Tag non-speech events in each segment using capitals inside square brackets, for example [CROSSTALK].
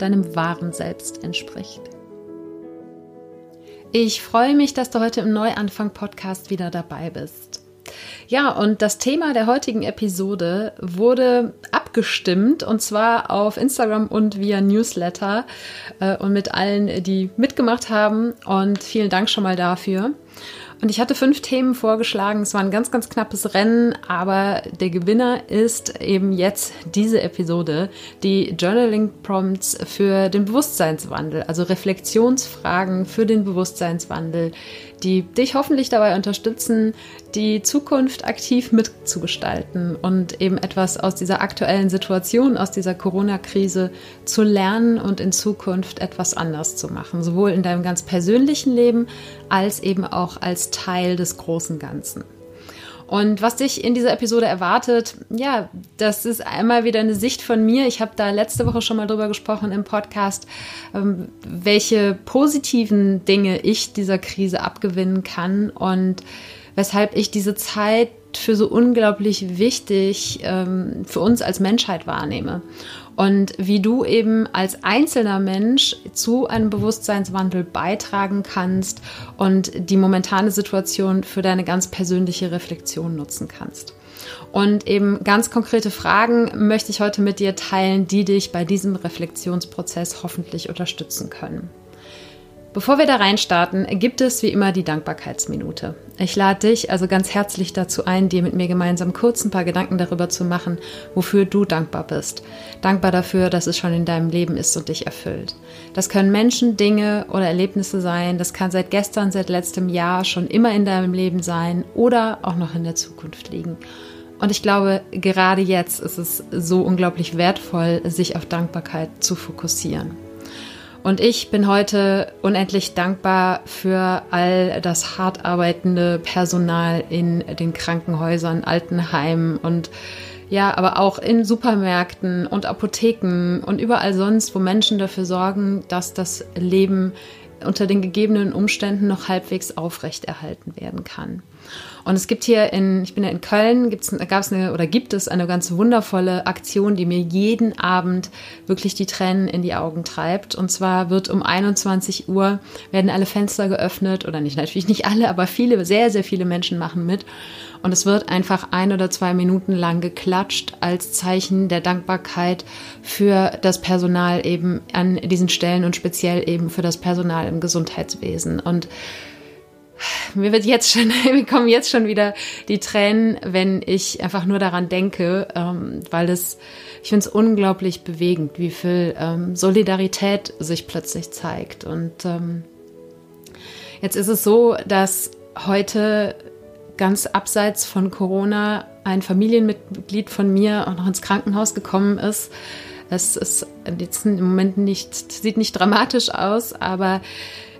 deinem wahren Selbst entspricht. Ich freue mich, dass du heute im Neuanfang-Podcast wieder dabei bist. Ja, und das Thema der heutigen Episode wurde abgestimmt und zwar auf Instagram und via Newsletter äh, und mit allen, die mitgemacht haben. Und vielen Dank schon mal dafür. Und ich hatte fünf Themen vorgeschlagen. Es war ein ganz, ganz knappes Rennen, aber der Gewinner ist eben jetzt diese Episode, die Journaling Prompts für den Bewusstseinswandel, also Reflexionsfragen für den Bewusstseinswandel, die dich hoffentlich dabei unterstützen, die Zukunft aktiv mitzugestalten und eben etwas aus dieser aktuellen Situation, aus dieser Corona-Krise zu lernen und in Zukunft etwas anders zu machen, sowohl in deinem ganz persönlichen Leben als eben auch als Teil des großen Ganzen. Und was dich in dieser Episode erwartet, ja, das ist einmal wieder eine Sicht von mir. Ich habe da letzte Woche schon mal drüber gesprochen im Podcast, ähm, welche positiven Dinge ich dieser Krise abgewinnen kann und weshalb ich diese Zeit für so unglaublich wichtig ähm, für uns als Menschheit wahrnehme und wie du eben als einzelner Mensch zu einem Bewusstseinswandel beitragen kannst und die momentane Situation für deine ganz persönliche Reflexion nutzen kannst. Und eben ganz konkrete Fragen möchte ich heute mit dir teilen, die dich bei diesem Reflexionsprozess hoffentlich unterstützen können. Bevor wir da reinstarten, gibt es wie immer die Dankbarkeitsminute. Ich lade dich also ganz herzlich dazu ein, dir mit mir gemeinsam kurz ein paar Gedanken darüber zu machen, wofür du dankbar bist. Dankbar dafür, dass es schon in deinem Leben ist und dich erfüllt. Das können Menschen, Dinge oder Erlebnisse sein. Das kann seit gestern, seit letztem Jahr schon immer in deinem Leben sein oder auch noch in der Zukunft liegen. Und ich glaube, gerade jetzt ist es so unglaublich wertvoll, sich auf Dankbarkeit zu fokussieren. Und ich bin heute unendlich dankbar für all das hart arbeitende Personal in den Krankenhäusern, Altenheimen und ja, aber auch in Supermärkten und Apotheken und überall sonst, wo Menschen dafür sorgen, dass das Leben unter den gegebenen Umständen noch halbwegs aufrechterhalten werden kann. Und es gibt hier in, ich bin ja in Köln, gibt's, gab es eine oder gibt es eine ganz wundervolle Aktion, die mir jeden Abend wirklich die Tränen in die Augen treibt. Und zwar wird um 21 Uhr werden alle Fenster geöffnet oder nicht, natürlich nicht alle, aber viele, sehr, sehr viele Menschen machen mit. Und es wird einfach ein oder zwei Minuten lang geklatscht als Zeichen der Dankbarkeit für das Personal eben an diesen Stellen und speziell eben für das Personal im Gesundheitswesen. Und mir wird jetzt schon, [LAUGHS] mir kommen jetzt schon wieder die Tränen, wenn ich einfach nur daran denke, ähm, weil es, ich finde es unglaublich bewegend, wie viel ähm, Solidarität sich plötzlich zeigt. Und ähm, jetzt ist es so, dass heute ganz abseits von Corona ein Familienmitglied von mir auch noch ins Krankenhaus gekommen ist. Es ist jetzt im Moment nicht, sieht nicht dramatisch aus, aber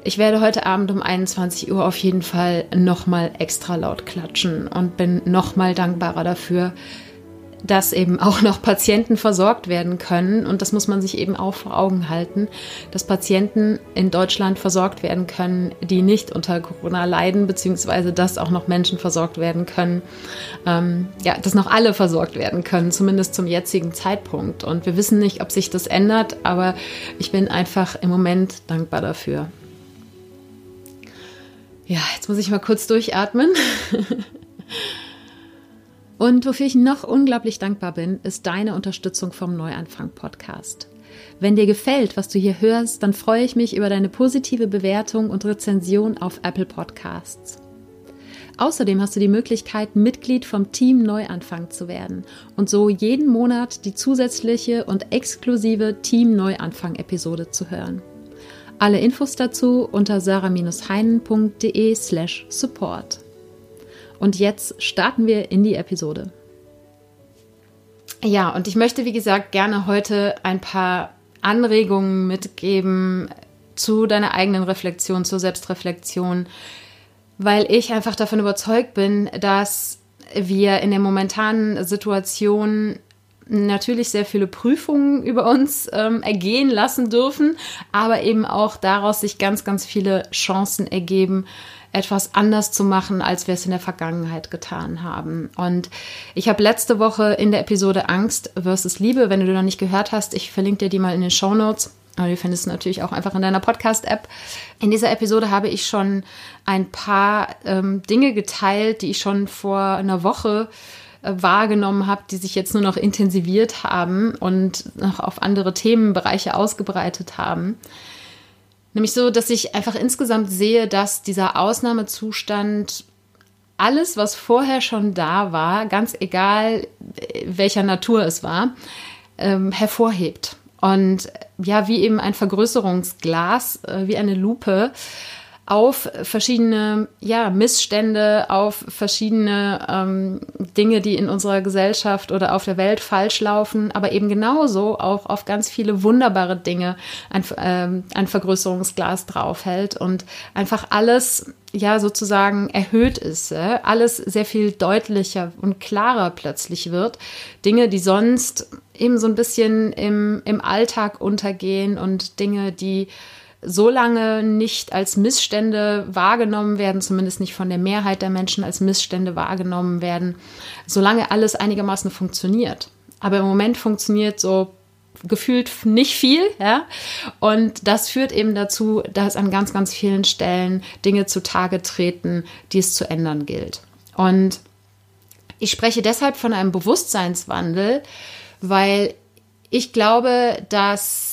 ich werde heute Abend um 21 Uhr auf jeden Fall nochmal extra laut klatschen und bin nochmal dankbarer dafür, dass eben auch noch Patienten versorgt werden können. Und das muss man sich eben auch vor Augen halten, dass Patienten in Deutschland versorgt werden können, die nicht unter Corona leiden, beziehungsweise dass auch noch Menschen versorgt werden können, ähm, ja, dass noch alle versorgt werden können, zumindest zum jetzigen Zeitpunkt. Und wir wissen nicht, ob sich das ändert, aber ich bin einfach im Moment dankbar dafür. Ja, jetzt muss ich mal kurz durchatmen. Und wofür ich noch unglaublich dankbar bin, ist deine Unterstützung vom Neuanfang Podcast. Wenn dir gefällt, was du hier hörst, dann freue ich mich über deine positive Bewertung und Rezension auf Apple Podcasts. Außerdem hast du die Möglichkeit, Mitglied vom Team Neuanfang zu werden und so jeden Monat die zusätzliche und exklusive Team Neuanfang Episode zu hören. Alle Infos dazu unter sarah-heinen.de slash support. Und jetzt starten wir in die Episode. Ja, und ich möchte, wie gesagt, gerne heute ein paar Anregungen mitgeben zu deiner eigenen Reflexion, zur Selbstreflexion, weil ich einfach davon überzeugt bin, dass wir in der momentanen Situation natürlich sehr viele Prüfungen über uns ähm, ergehen lassen dürfen, aber eben auch daraus sich ganz, ganz viele Chancen ergeben, etwas anders zu machen, als wir es in der Vergangenheit getan haben. Und ich habe letzte Woche in der Episode Angst versus Liebe, wenn du noch nicht gehört hast, ich verlinke dir die mal in den Show Notes. Aber du findest es natürlich auch einfach in deiner Podcast-App. In dieser Episode habe ich schon ein paar ähm, Dinge geteilt, die ich schon vor einer Woche wahrgenommen habe, die sich jetzt nur noch intensiviert haben und noch auf andere Themenbereiche ausgebreitet haben. Nämlich so, dass ich einfach insgesamt sehe, dass dieser Ausnahmezustand alles, was vorher schon da war, ganz egal welcher Natur es war, ähm, hervorhebt. Und ja, wie eben ein Vergrößerungsglas, äh, wie eine Lupe, auf verschiedene ja, Missstände, auf verschiedene ähm, Dinge, die in unserer Gesellschaft oder auf der Welt falsch laufen, aber eben genauso auch auf ganz viele wunderbare Dinge ein, ähm, ein Vergrößerungsglas draufhält und einfach alles ja sozusagen erhöht ist, äh? alles sehr viel deutlicher und klarer plötzlich wird. Dinge, die sonst eben so ein bisschen im, im Alltag untergehen und Dinge, die so lange nicht als Missstände wahrgenommen werden, zumindest nicht von der Mehrheit der Menschen als Missstände wahrgenommen werden, solange alles einigermaßen funktioniert. Aber im Moment funktioniert so gefühlt nicht viel, ja. Und das führt eben dazu, dass an ganz, ganz vielen Stellen Dinge zutage treten, die es zu ändern gilt. Und ich spreche deshalb von einem Bewusstseinswandel, weil ich glaube, dass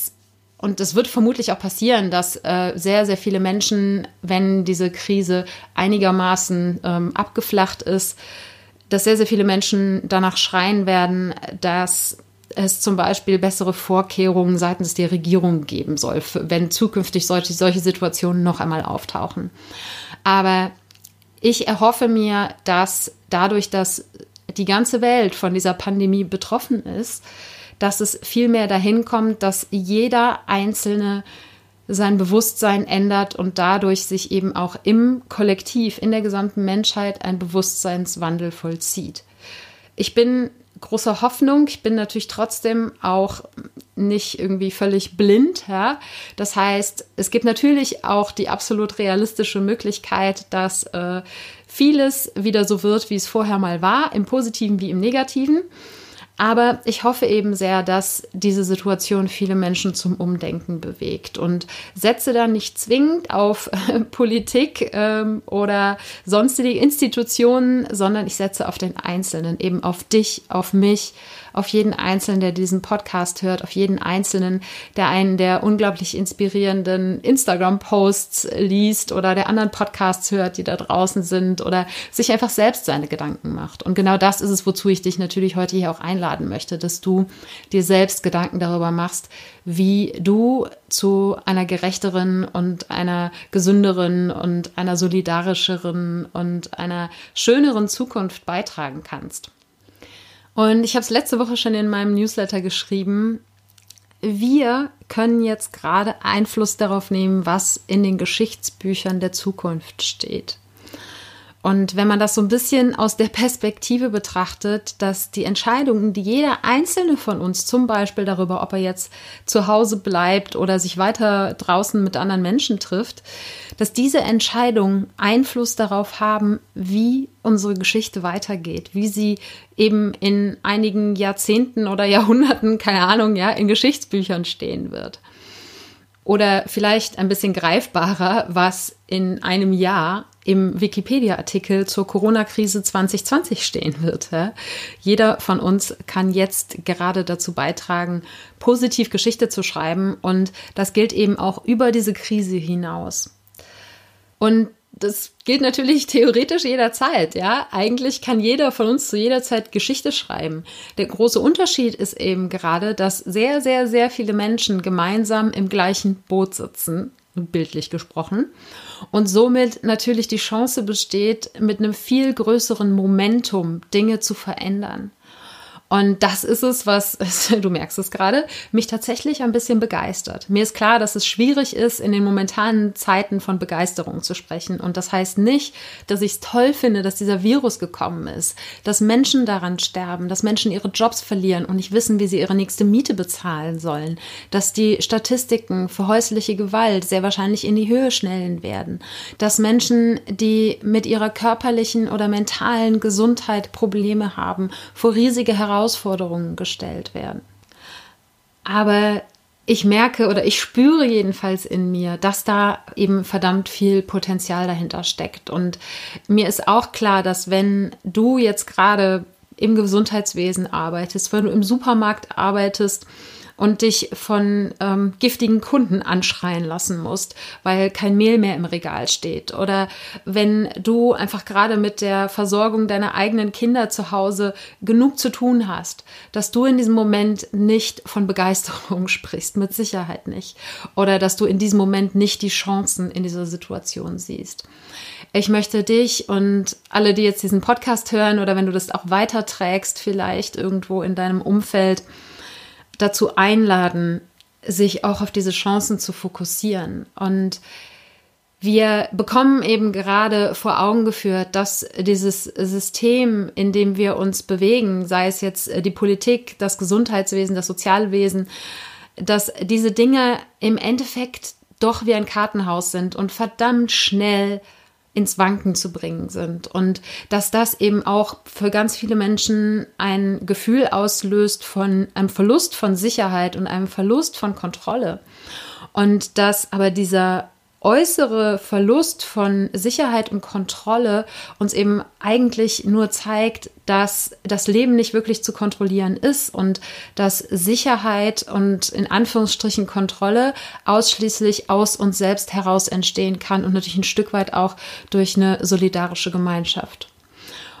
und es wird vermutlich auch passieren, dass äh, sehr, sehr viele Menschen, wenn diese Krise einigermaßen ähm, abgeflacht ist, dass sehr, sehr viele Menschen danach schreien werden, dass es zum Beispiel bessere Vorkehrungen seitens der Regierung geben soll, wenn zukünftig solche, solche Situationen noch einmal auftauchen. Aber ich erhoffe mir, dass dadurch, dass die ganze Welt von dieser Pandemie betroffen ist, dass es vielmehr dahin kommt, dass jeder Einzelne sein Bewusstsein ändert und dadurch sich eben auch im Kollektiv, in der gesamten Menschheit ein Bewusstseinswandel vollzieht. Ich bin großer Hoffnung. Ich bin natürlich trotzdem auch nicht irgendwie völlig blind. Ja? Das heißt, es gibt natürlich auch die absolut realistische Möglichkeit, dass äh, vieles wieder so wird, wie es vorher mal war, im positiven wie im negativen. Aber ich hoffe eben sehr, dass diese Situation viele Menschen zum Umdenken bewegt. Und setze da nicht zwingend auf äh, Politik ähm, oder sonstige Institutionen, sondern ich setze auf den Einzelnen, eben auf dich, auf mich, auf jeden Einzelnen, der diesen Podcast hört, auf jeden Einzelnen, der einen der unglaublich inspirierenden Instagram-Posts liest oder der anderen Podcasts hört, die da draußen sind oder sich einfach selbst seine Gedanken macht. Und genau das ist es, wozu ich dich natürlich heute hier auch einladen möchte, dass du dir selbst Gedanken darüber machst, wie du zu einer gerechteren und einer gesünderen und einer solidarischeren und einer schöneren Zukunft beitragen kannst. Und ich habe es letzte Woche schon in meinem Newsletter geschrieben. Wir können jetzt gerade Einfluss darauf nehmen, was in den Geschichtsbüchern der Zukunft steht. Und wenn man das so ein bisschen aus der Perspektive betrachtet, dass die Entscheidungen, die jeder einzelne von uns, zum Beispiel darüber, ob er jetzt zu Hause bleibt oder sich weiter draußen mit anderen Menschen trifft, dass diese Entscheidungen Einfluss darauf haben, wie unsere Geschichte weitergeht, wie sie eben in einigen Jahrzehnten oder Jahrhunderten, keine Ahnung, ja, in Geschichtsbüchern stehen wird. Oder vielleicht ein bisschen greifbarer, was in einem Jahr im Wikipedia-Artikel zur Corona-Krise 2020 stehen wird. Jeder von uns kann jetzt gerade dazu beitragen, positiv Geschichte zu schreiben und das gilt eben auch über diese Krise hinaus. Und das gilt natürlich theoretisch jederzeit, ja. Eigentlich kann jeder von uns zu jeder Zeit Geschichte schreiben. Der große Unterschied ist eben gerade, dass sehr, sehr, sehr viele Menschen gemeinsam im gleichen Boot sitzen, bildlich gesprochen, und somit natürlich die Chance besteht, mit einem viel größeren Momentum Dinge zu verändern. Und das ist es, was, [LAUGHS] du merkst es gerade, mich tatsächlich ein bisschen begeistert. Mir ist klar, dass es schwierig ist, in den momentanen Zeiten von Begeisterung zu sprechen. Und das heißt nicht, dass ich es toll finde, dass dieser Virus gekommen ist, dass Menschen daran sterben, dass Menschen ihre Jobs verlieren und nicht wissen, wie sie ihre nächste Miete bezahlen sollen, dass die Statistiken für häusliche Gewalt sehr wahrscheinlich in die Höhe schnellen werden, dass Menschen, die mit ihrer körperlichen oder mentalen Gesundheit Probleme haben, vor riesige Herausforderungen Herausforderungen gestellt werden. Aber ich merke oder ich spüre jedenfalls in mir, dass da eben verdammt viel Potenzial dahinter steckt. Und mir ist auch klar, dass wenn du jetzt gerade im Gesundheitswesen arbeitest, wenn du im Supermarkt arbeitest, und dich von ähm, giftigen Kunden anschreien lassen musst, weil kein Mehl mehr im Regal steht. Oder wenn du einfach gerade mit der Versorgung deiner eigenen Kinder zu Hause genug zu tun hast, dass du in diesem Moment nicht von Begeisterung [LAUGHS] sprichst, mit Sicherheit nicht. Oder dass du in diesem Moment nicht die Chancen in dieser Situation siehst. Ich möchte dich und alle, die jetzt diesen Podcast hören oder wenn du das auch weiterträgst, vielleicht irgendwo in deinem Umfeld, dazu einladen, sich auch auf diese Chancen zu fokussieren. Und wir bekommen eben gerade vor Augen geführt, dass dieses System, in dem wir uns bewegen, sei es jetzt die Politik, das Gesundheitswesen, das Sozialwesen, dass diese Dinge im Endeffekt doch wie ein Kartenhaus sind und verdammt schnell ins Wanken zu bringen sind. Und dass das eben auch für ganz viele Menschen ein Gefühl auslöst von einem Verlust von Sicherheit und einem Verlust von Kontrolle. Und dass aber dieser äußere Verlust von Sicherheit und Kontrolle uns eben eigentlich nur zeigt, dass das Leben nicht wirklich zu kontrollieren ist und dass Sicherheit und in Anführungsstrichen Kontrolle ausschließlich aus uns selbst heraus entstehen kann und natürlich ein Stück weit auch durch eine solidarische Gemeinschaft.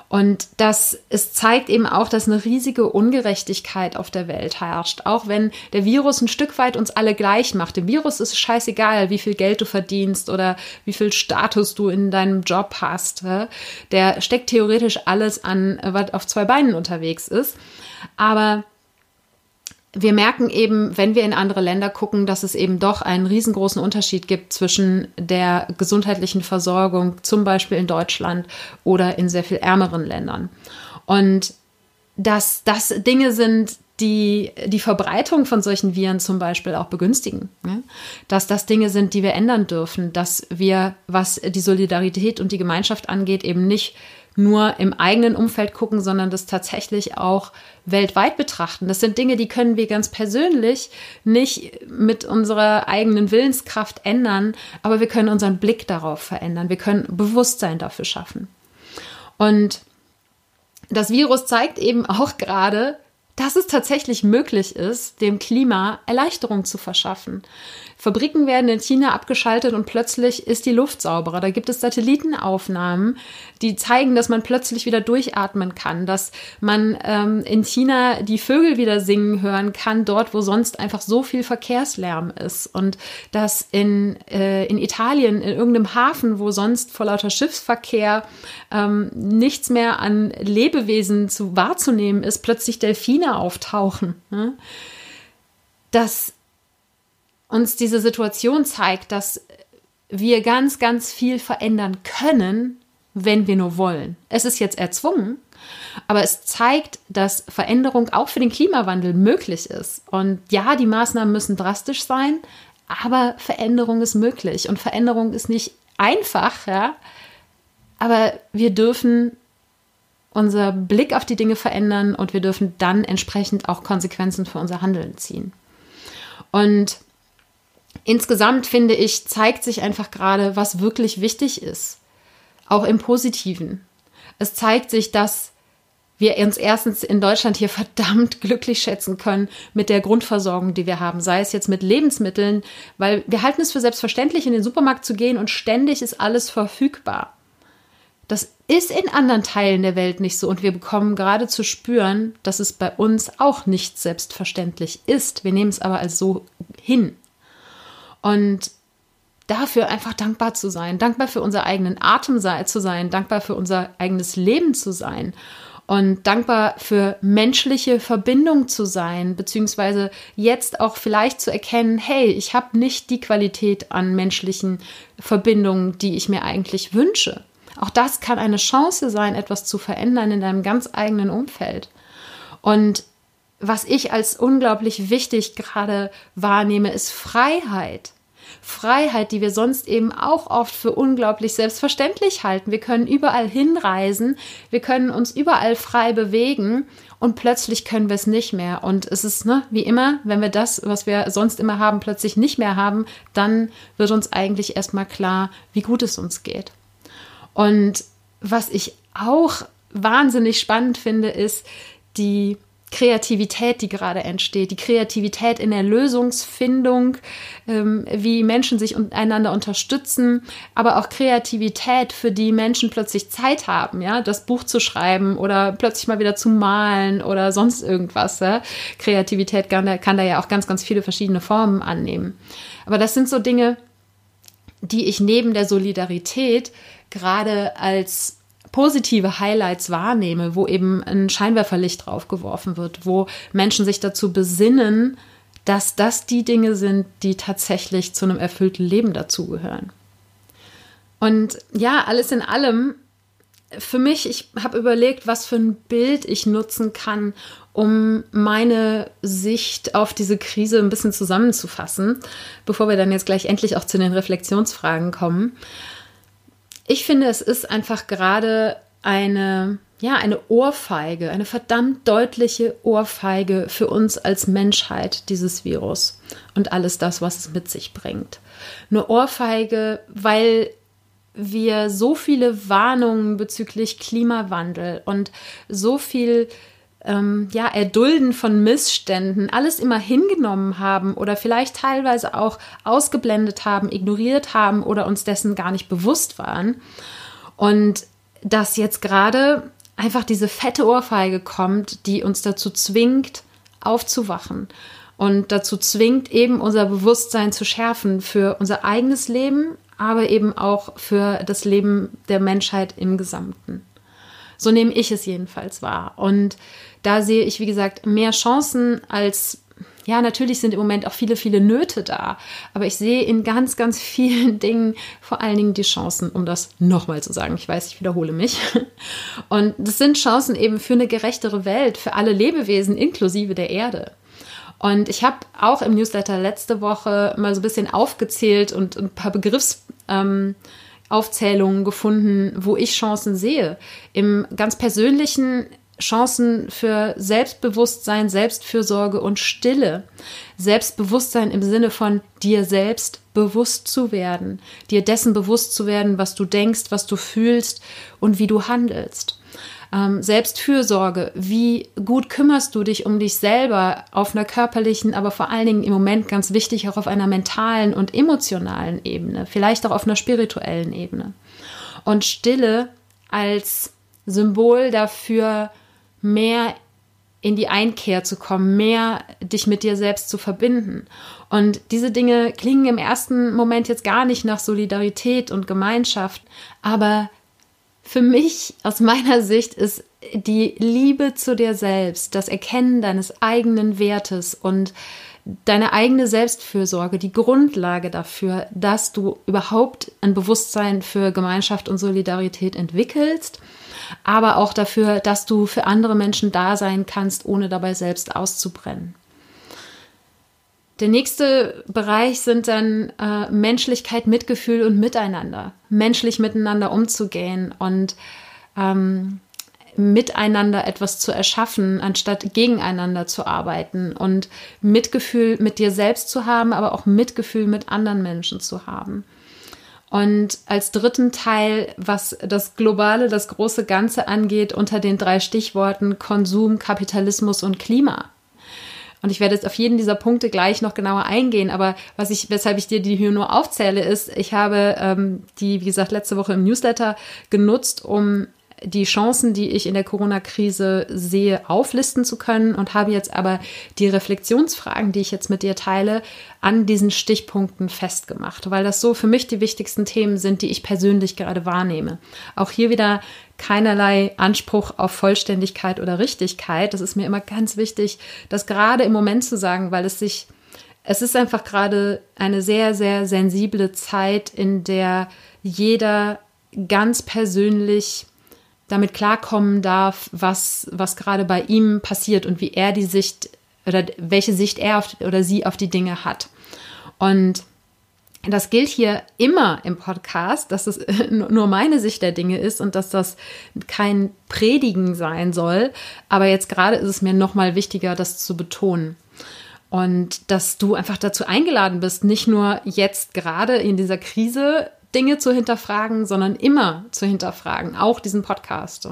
Und das, es zeigt eben auch, dass eine riesige Ungerechtigkeit auf der Welt herrscht. Auch wenn der Virus ein Stück weit uns alle gleich macht. Dem Virus ist scheißegal, wie viel Geld du verdienst oder wie viel Status du in deinem Job hast. Der steckt theoretisch alles an, was auf zwei Beinen unterwegs ist. Aber wir merken eben, wenn wir in andere Länder gucken, dass es eben doch einen riesengroßen Unterschied gibt zwischen der gesundheitlichen Versorgung, zum Beispiel in Deutschland oder in sehr viel ärmeren Ländern. Und dass das Dinge sind, die die Verbreitung von solchen Viren zum Beispiel auch begünstigen. Ne? Dass das Dinge sind, die wir ändern dürfen, dass wir, was die Solidarität und die Gemeinschaft angeht, eben nicht nur im eigenen Umfeld gucken, sondern das tatsächlich auch weltweit betrachten. Das sind Dinge, die können wir ganz persönlich nicht mit unserer eigenen Willenskraft ändern, aber wir können unseren Blick darauf verändern. Wir können Bewusstsein dafür schaffen. Und das Virus zeigt eben auch gerade, dass es tatsächlich möglich ist, dem Klima Erleichterung zu verschaffen. Fabriken werden in China abgeschaltet und plötzlich ist die Luft sauberer. Da gibt es Satellitenaufnahmen, die zeigen, dass man plötzlich wieder durchatmen kann, dass man ähm, in China die Vögel wieder singen hören kann, dort, wo sonst einfach so viel Verkehrslärm ist. Und dass in, äh, in Italien, in irgendeinem Hafen, wo sonst vor lauter Schiffsverkehr ähm, nichts mehr an Lebewesen zu wahrzunehmen ist, plötzlich Delfine auftauchen. Ne? Das uns diese Situation zeigt, dass wir ganz, ganz viel verändern können, wenn wir nur wollen. Es ist jetzt erzwungen, aber es zeigt, dass Veränderung auch für den Klimawandel möglich ist. Und ja, die Maßnahmen müssen drastisch sein, aber Veränderung ist möglich. Und Veränderung ist nicht einfach, ja. Aber wir dürfen unser Blick auf die Dinge verändern und wir dürfen dann entsprechend auch Konsequenzen für unser Handeln ziehen. Und insgesamt finde ich, zeigt sich einfach gerade, was wirklich wichtig ist. Auch im Positiven. Es zeigt sich, dass wir uns erstens in Deutschland hier [LAUGHS] verdammt glücklich schätzen können mit der Grundversorgung, die wir haben, sei es jetzt mit Lebensmitteln, weil wir halten es für selbstverständlich, in den Supermarkt zu gehen und ständig ist alles verfügbar. Das ist in anderen Teilen der Welt nicht so und wir bekommen gerade zu spüren, dass es bei uns auch nicht selbstverständlich ist. Wir nehmen es aber als so hin. Und dafür einfach dankbar zu sein, dankbar für unseren eigenen Atem zu sein, dankbar für unser eigenes Leben zu sein und dankbar für menschliche Verbindung zu sein, beziehungsweise jetzt auch vielleicht zu erkennen, hey, ich habe nicht die Qualität an menschlichen Verbindungen, die ich mir eigentlich wünsche. Auch das kann eine Chance sein, etwas zu verändern in deinem ganz eigenen Umfeld. Und was ich als unglaublich wichtig gerade wahrnehme, ist Freiheit. Freiheit, die wir sonst eben auch oft für unglaublich selbstverständlich halten. Wir können überall hinreisen, wir können uns überall frei bewegen und plötzlich können wir es nicht mehr. Und es ist, ne, wie immer, wenn wir das, was wir sonst immer haben, plötzlich nicht mehr haben, dann wird uns eigentlich erstmal klar, wie gut es uns geht. Und was ich auch wahnsinnig spannend finde, ist die Kreativität, die gerade entsteht, die Kreativität in der Lösungsfindung, ähm, wie Menschen sich einander unterstützen, aber auch Kreativität, für die Menschen plötzlich Zeit haben, ja, das Buch zu schreiben oder plötzlich mal wieder zu malen oder sonst irgendwas. Ja? Kreativität kann da, kann da ja auch ganz, ganz viele verschiedene Formen annehmen. Aber das sind so Dinge, die ich neben der Solidarität gerade als positive Highlights wahrnehme, wo eben ein Scheinwerferlicht drauf geworfen wird, wo Menschen sich dazu besinnen, dass das die Dinge sind, die tatsächlich zu einem erfüllten Leben dazugehören. Und ja, alles in allem, für mich, ich habe überlegt, was für ein Bild ich nutzen kann, um meine Sicht auf diese Krise ein bisschen zusammenzufassen, bevor wir dann jetzt gleich endlich auch zu den Reflexionsfragen kommen. Ich finde, es ist einfach gerade eine, ja, eine Ohrfeige, eine verdammt deutliche Ohrfeige für uns als Menschheit, dieses Virus und alles das, was es mit sich bringt. Eine Ohrfeige, weil wir so viele Warnungen bezüglich Klimawandel und so viel ähm, ja, Erdulden von Missständen alles immer hingenommen haben oder vielleicht teilweise auch ausgeblendet haben, ignoriert haben oder uns dessen gar nicht bewusst waren. Und dass jetzt gerade einfach diese fette Ohrfeige kommt, die uns dazu zwingt, aufzuwachen und dazu zwingt, eben unser Bewusstsein zu schärfen für unser eigenes Leben, aber eben auch für das Leben der Menschheit im Gesamten. So nehme ich es jedenfalls wahr. Und da sehe ich, wie gesagt, mehr Chancen als ja, natürlich sind im Moment auch viele, viele Nöte da, aber ich sehe in ganz, ganz vielen [LAUGHS] Dingen vor allen Dingen die Chancen, um das nochmal zu sagen. Ich weiß, ich wiederhole mich. [LAUGHS] Und das sind Chancen eben für eine gerechtere Welt, für alle Lebewesen inklusive der Erde. Und ich habe auch im Newsletter letzte Woche mal so ein bisschen aufgezählt und ein paar Begriffsaufzählungen ähm, gefunden, wo ich Chancen sehe. Im ganz persönlichen Chancen für Selbstbewusstsein, Selbstfürsorge und Stille. Selbstbewusstsein im Sinne von dir selbst bewusst zu werden, dir dessen bewusst zu werden, was du denkst, was du fühlst und wie du handelst. Ähm, Selbstfürsorge, wie gut kümmerst du dich um dich selber auf einer körperlichen, aber vor allen Dingen im Moment ganz wichtig auch auf einer mentalen und emotionalen Ebene, vielleicht auch auf einer spirituellen Ebene. Und Stille als Symbol dafür, mehr in die Einkehr zu kommen, mehr dich mit dir selbst zu verbinden. Und diese Dinge klingen im ersten Moment jetzt gar nicht nach Solidarität und Gemeinschaft, aber für mich aus meiner Sicht ist die Liebe zu dir selbst, das Erkennen deines eigenen Wertes und deine eigene Selbstfürsorge die Grundlage dafür, dass du überhaupt ein Bewusstsein für Gemeinschaft und Solidarität entwickelst aber auch dafür, dass du für andere Menschen da sein kannst, ohne dabei selbst auszubrennen. Der nächste Bereich sind dann äh, Menschlichkeit, Mitgefühl und Miteinander. Menschlich miteinander umzugehen und ähm, miteinander etwas zu erschaffen, anstatt gegeneinander zu arbeiten und Mitgefühl mit dir selbst zu haben, aber auch Mitgefühl mit anderen Menschen zu haben. Und als dritten Teil, was das Globale, das große Ganze angeht, unter den drei Stichworten Konsum, Kapitalismus und Klima. Und ich werde jetzt auf jeden dieser Punkte gleich noch genauer eingehen, aber was ich, weshalb ich dir die hier nur aufzähle, ist, ich habe ähm, die, wie gesagt, letzte Woche im Newsletter genutzt, um die Chancen, die ich in der Corona-Krise sehe, auflisten zu können und habe jetzt aber die Reflexionsfragen, die ich jetzt mit dir teile, an diesen Stichpunkten festgemacht, weil das so für mich die wichtigsten Themen sind, die ich persönlich gerade wahrnehme. Auch hier wieder keinerlei Anspruch auf Vollständigkeit oder Richtigkeit. Das ist mir immer ganz wichtig, das gerade im Moment zu sagen, weil es sich, es ist einfach gerade eine sehr, sehr sensible Zeit, in der jeder ganz persönlich damit klarkommen darf, was, was gerade bei ihm passiert und wie er die Sicht oder welche Sicht er auf, oder sie auf die Dinge hat. Und das gilt hier immer im Podcast, dass es [LAUGHS] nur meine Sicht der Dinge ist und dass das kein Predigen sein soll. Aber jetzt gerade ist es mir noch mal wichtiger, das zu betonen. Und dass du einfach dazu eingeladen bist, nicht nur jetzt gerade in dieser Krise Dinge zu hinterfragen, sondern immer zu hinterfragen, auch diesen Podcast.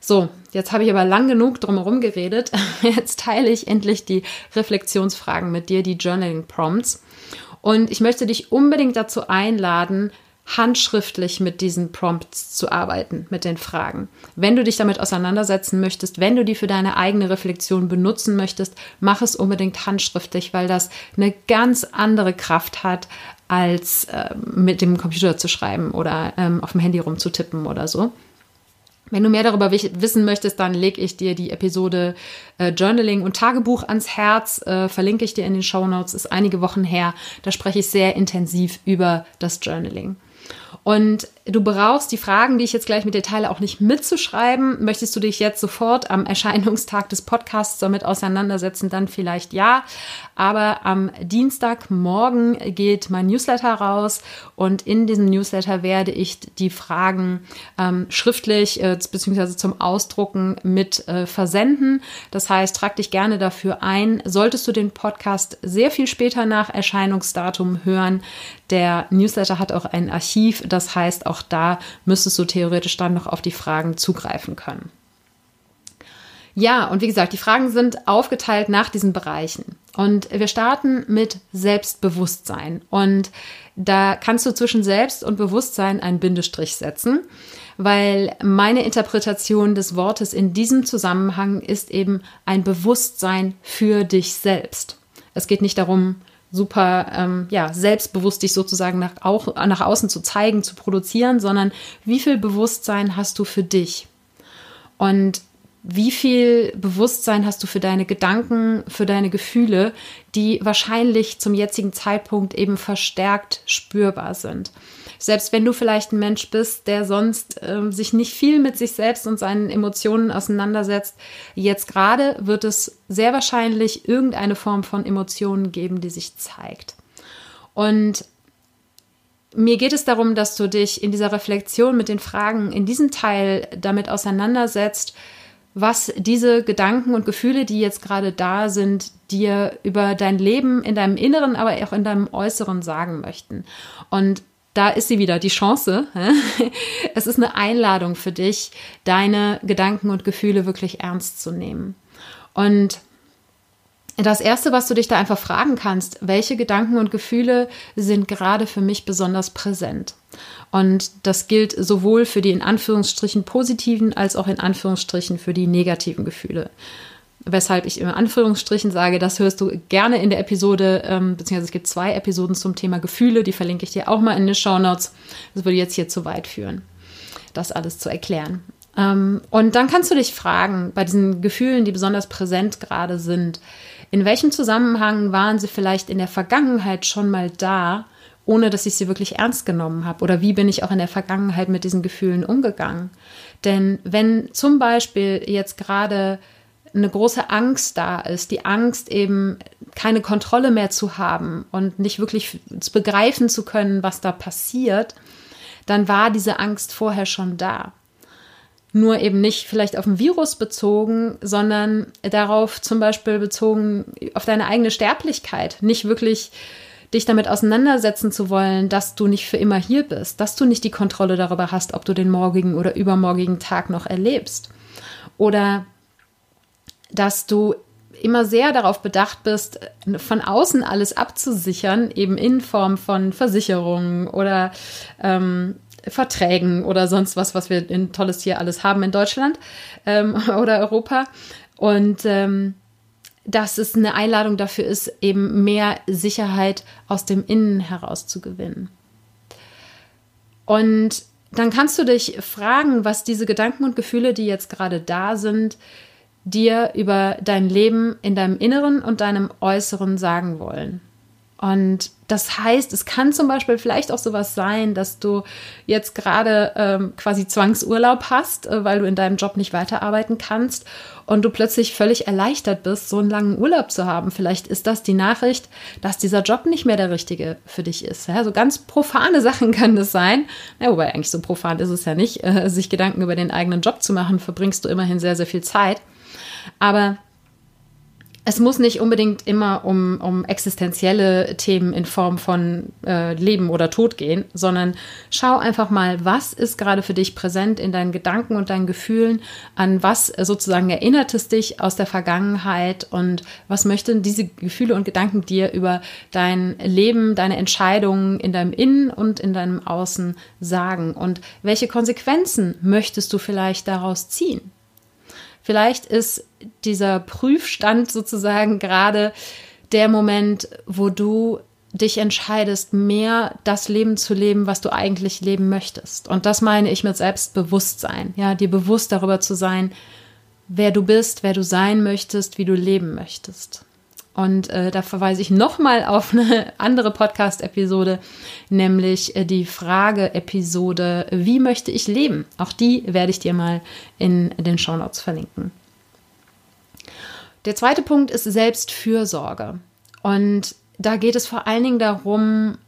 So, jetzt habe ich aber lang genug drumherum geredet. [LAUGHS] Jetzt teile ich endlich die Reflexionsfragen mit dir, die Journaling Prompts. Und ich möchte dich unbedingt dazu einladen, handschriftlich mit diesen Prompts zu arbeiten, mit den Fragen. Wenn du dich damit auseinandersetzen möchtest, wenn du die für deine eigene Reflexion benutzen möchtest, mach es unbedingt handschriftlich, weil das eine ganz andere Kraft hat, als äh, mit dem Computer zu schreiben oder ähm, auf dem Handy rumzutippen oder so. Wenn du mehr darüber wissen möchtest, dann lege ich dir die Episode äh, Journaling und Tagebuch ans Herz. Äh, verlinke ich dir in den Show Notes. Ist einige Wochen her. Da spreche ich sehr intensiv über das Journaling. Und du brauchst die Fragen, die ich jetzt gleich mit dir teile, auch nicht mitzuschreiben. Möchtest du dich jetzt sofort am Erscheinungstag des Podcasts damit auseinandersetzen, dann vielleicht ja. Aber am Dienstagmorgen geht mein Newsletter raus und in diesem Newsletter werde ich die Fragen ähm, schriftlich äh, bzw. zum Ausdrucken mit äh, versenden. Das heißt, trag dich gerne dafür ein. Solltest du den Podcast sehr viel später nach Erscheinungsdatum hören, der Newsletter hat auch ein Archiv. Das heißt, auch da müsstest du theoretisch dann noch auf die Fragen zugreifen können. Ja, und wie gesagt, die Fragen sind aufgeteilt nach diesen Bereichen. Und wir starten mit Selbstbewusstsein. Und da kannst du zwischen Selbst und Bewusstsein einen Bindestrich setzen, weil meine Interpretation des Wortes in diesem Zusammenhang ist eben ein Bewusstsein für dich selbst. Es geht nicht darum, super ähm, ja, selbstbewusst dich sozusagen nach, auch, nach außen zu zeigen, zu produzieren, sondern wie viel Bewusstsein hast du für dich? Und wie viel Bewusstsein hast du für deine Gedanken, für deine Gefühle, die wahrscheinlich zum jetzigen Zeitpunkt eben verstärkt spürbar sind? Selbst wenn du vielleicht ein Mensch bist, der sonst äh, sich nicht viel mit sich selbst und seinen Emotionen auseinandersetzt, jetzt gerade wird es sehr wahrscheinlich irgendeine Form von Emotionen geben, die sich zeigt. Und mir geht es darum, dass du dich in dieser Reflexion mit den Fragen in diesem Teil damit auseinandersetzt, was diese Gedanken und Gefühle, die jetzt gerade da sind, dir über dein Leben in deinem Inneren, aber auch in deinem Äußeren sagen möchten. Und da ist sie wieder, die Chance. [LAUGHS] Es ist eine Einladung für dich, deine Gedanken und Gefühle wirklich ernst zu nehmen. Und das Erste, was du dich da einfach fragen kannst, welche Gedanken und Gefühle sind gerade für mich besonders präsent? Und das gilt sowohl für die in Anführungsstrichen positiven als auch in Anführungsstrichen für die negativen Gefühle weshalb ich immer Anführungsstrichen sage, das hörst du gerne in der Episode, ähm, beziehungsweise es gibt zwei Episoden zum Thema Gefühle, die verlinke ich dir auch mal in den Show Notes. Das würde jetzt hier zu weit führen, das alles zu erklären. Ähm, und dann kannst du dich fragen, bei diesen Gefühlen, die besonders präsent gerade sind, in welchem Zusammenhang waren sie vielleicht in der Vergangenheit schon mal da, ohne dass ich sie wirklich ernst genommen habe? Oder wie bin ich auch in der Vergangenheit mit diesen Gefühlen umgegangen? Denn wenn zum Beispiel jetzt gerade eine große Angst da ist, die Angst eben keine Kontrolle mehr zu haben und nicht wirklich begreifen zu können, was da passiert, dann war diese Angst vorher schon da. Nur eben nicht vielleicht auf ein Virus bezogen, sondern darauf zum Beispiel bezogen auf deine eigene Sterblichkeit. Nicht wirklich dich damit auseinandersetzen zu wollen, dass du nicht für immer hier bist, dass du nicht die Kontrolle darüber hast, ob du den morgigen oder übermorgigen Tag noch erlebst. Oder dass du immer sehr darauf bedacht bist, von außen alles abzusichern, eben in Form von Versicherungen oder ähm, Verträgen oder sonst was, was wir in tolles hier alles haben in Deutschland ähm, [LAUGHS] oder Europa. Und ähm, dass es eine Einladung dafür ist, eben mehr Sicherheit aus dem Innen heraus zu gewinnen. Und dann kannst du dich fragen, was diese Gedanken und Gefühle, die jetzt gerade da sind, dir über dein Leben in deinem Inneren und deinem Äußeren sagen wollen. Und das heißt, es kann zum Beispiel vielleicht auch sowas sein, dass du jetzt gerade ähm, quasi Zwangsurlaub hast, äh, weil du in deinem Job nicht weiterarbeiten kannst und du plötzlich völlig erleichtert bist, so einen langen Urlaub zu haben. Vielleicht ist das die Nachricht, dass dieser Job nicht mehr der richtige für dich ist. Ja, so ganz profane [LAUGHS] Sachen können das sein. Ja, wobei eigentlich so profan ist es ja nicht, äh, sich Gedanken über den eigenen Job zu machen, verbringst du immerhin sehr, sehr viel Zeit. Aber es muss nicht unbedingt immer um, um existenzielle Themen in Form von äh, Leben oder Tod gehen, sondern schau einfach mal, was ist gerade für dich präsent in deinen Gedanken und deinen Gefühlen, an was sozusagen erinnert es dich aus der Vergangenheit und was möchten diese Gefühle und Gedanken dir über dein Leben, deine Entscheidungen in deinem Innen und in deinem Außen sagen und welche Konsequenzen möchtest du vielleicht daraus ziehen? Vielleicht ist dieser Prüfstand sozusagen gerade der Moment, wo du dich entscheidest, mehr das Leben zu leben, was du eigentlich leben möchtest. Und das meine ich mit Selbstbewusstsein. Ja, dir bewusst darüber zu sein, wer du bist, wer du sein möchtest, wie du leben möchtest. Und äh, da verweise ich nochmal auf eine [LAUGHS] andere Podcast-Episode, nämlich äh, die Frage-Episode, wie möchte ich leben? Auch die werde ich dir mal in den Shownotes verlinken. Der zweite Punkt ist Selbstfürsorge. Und da geht es vor allen Dingen darum,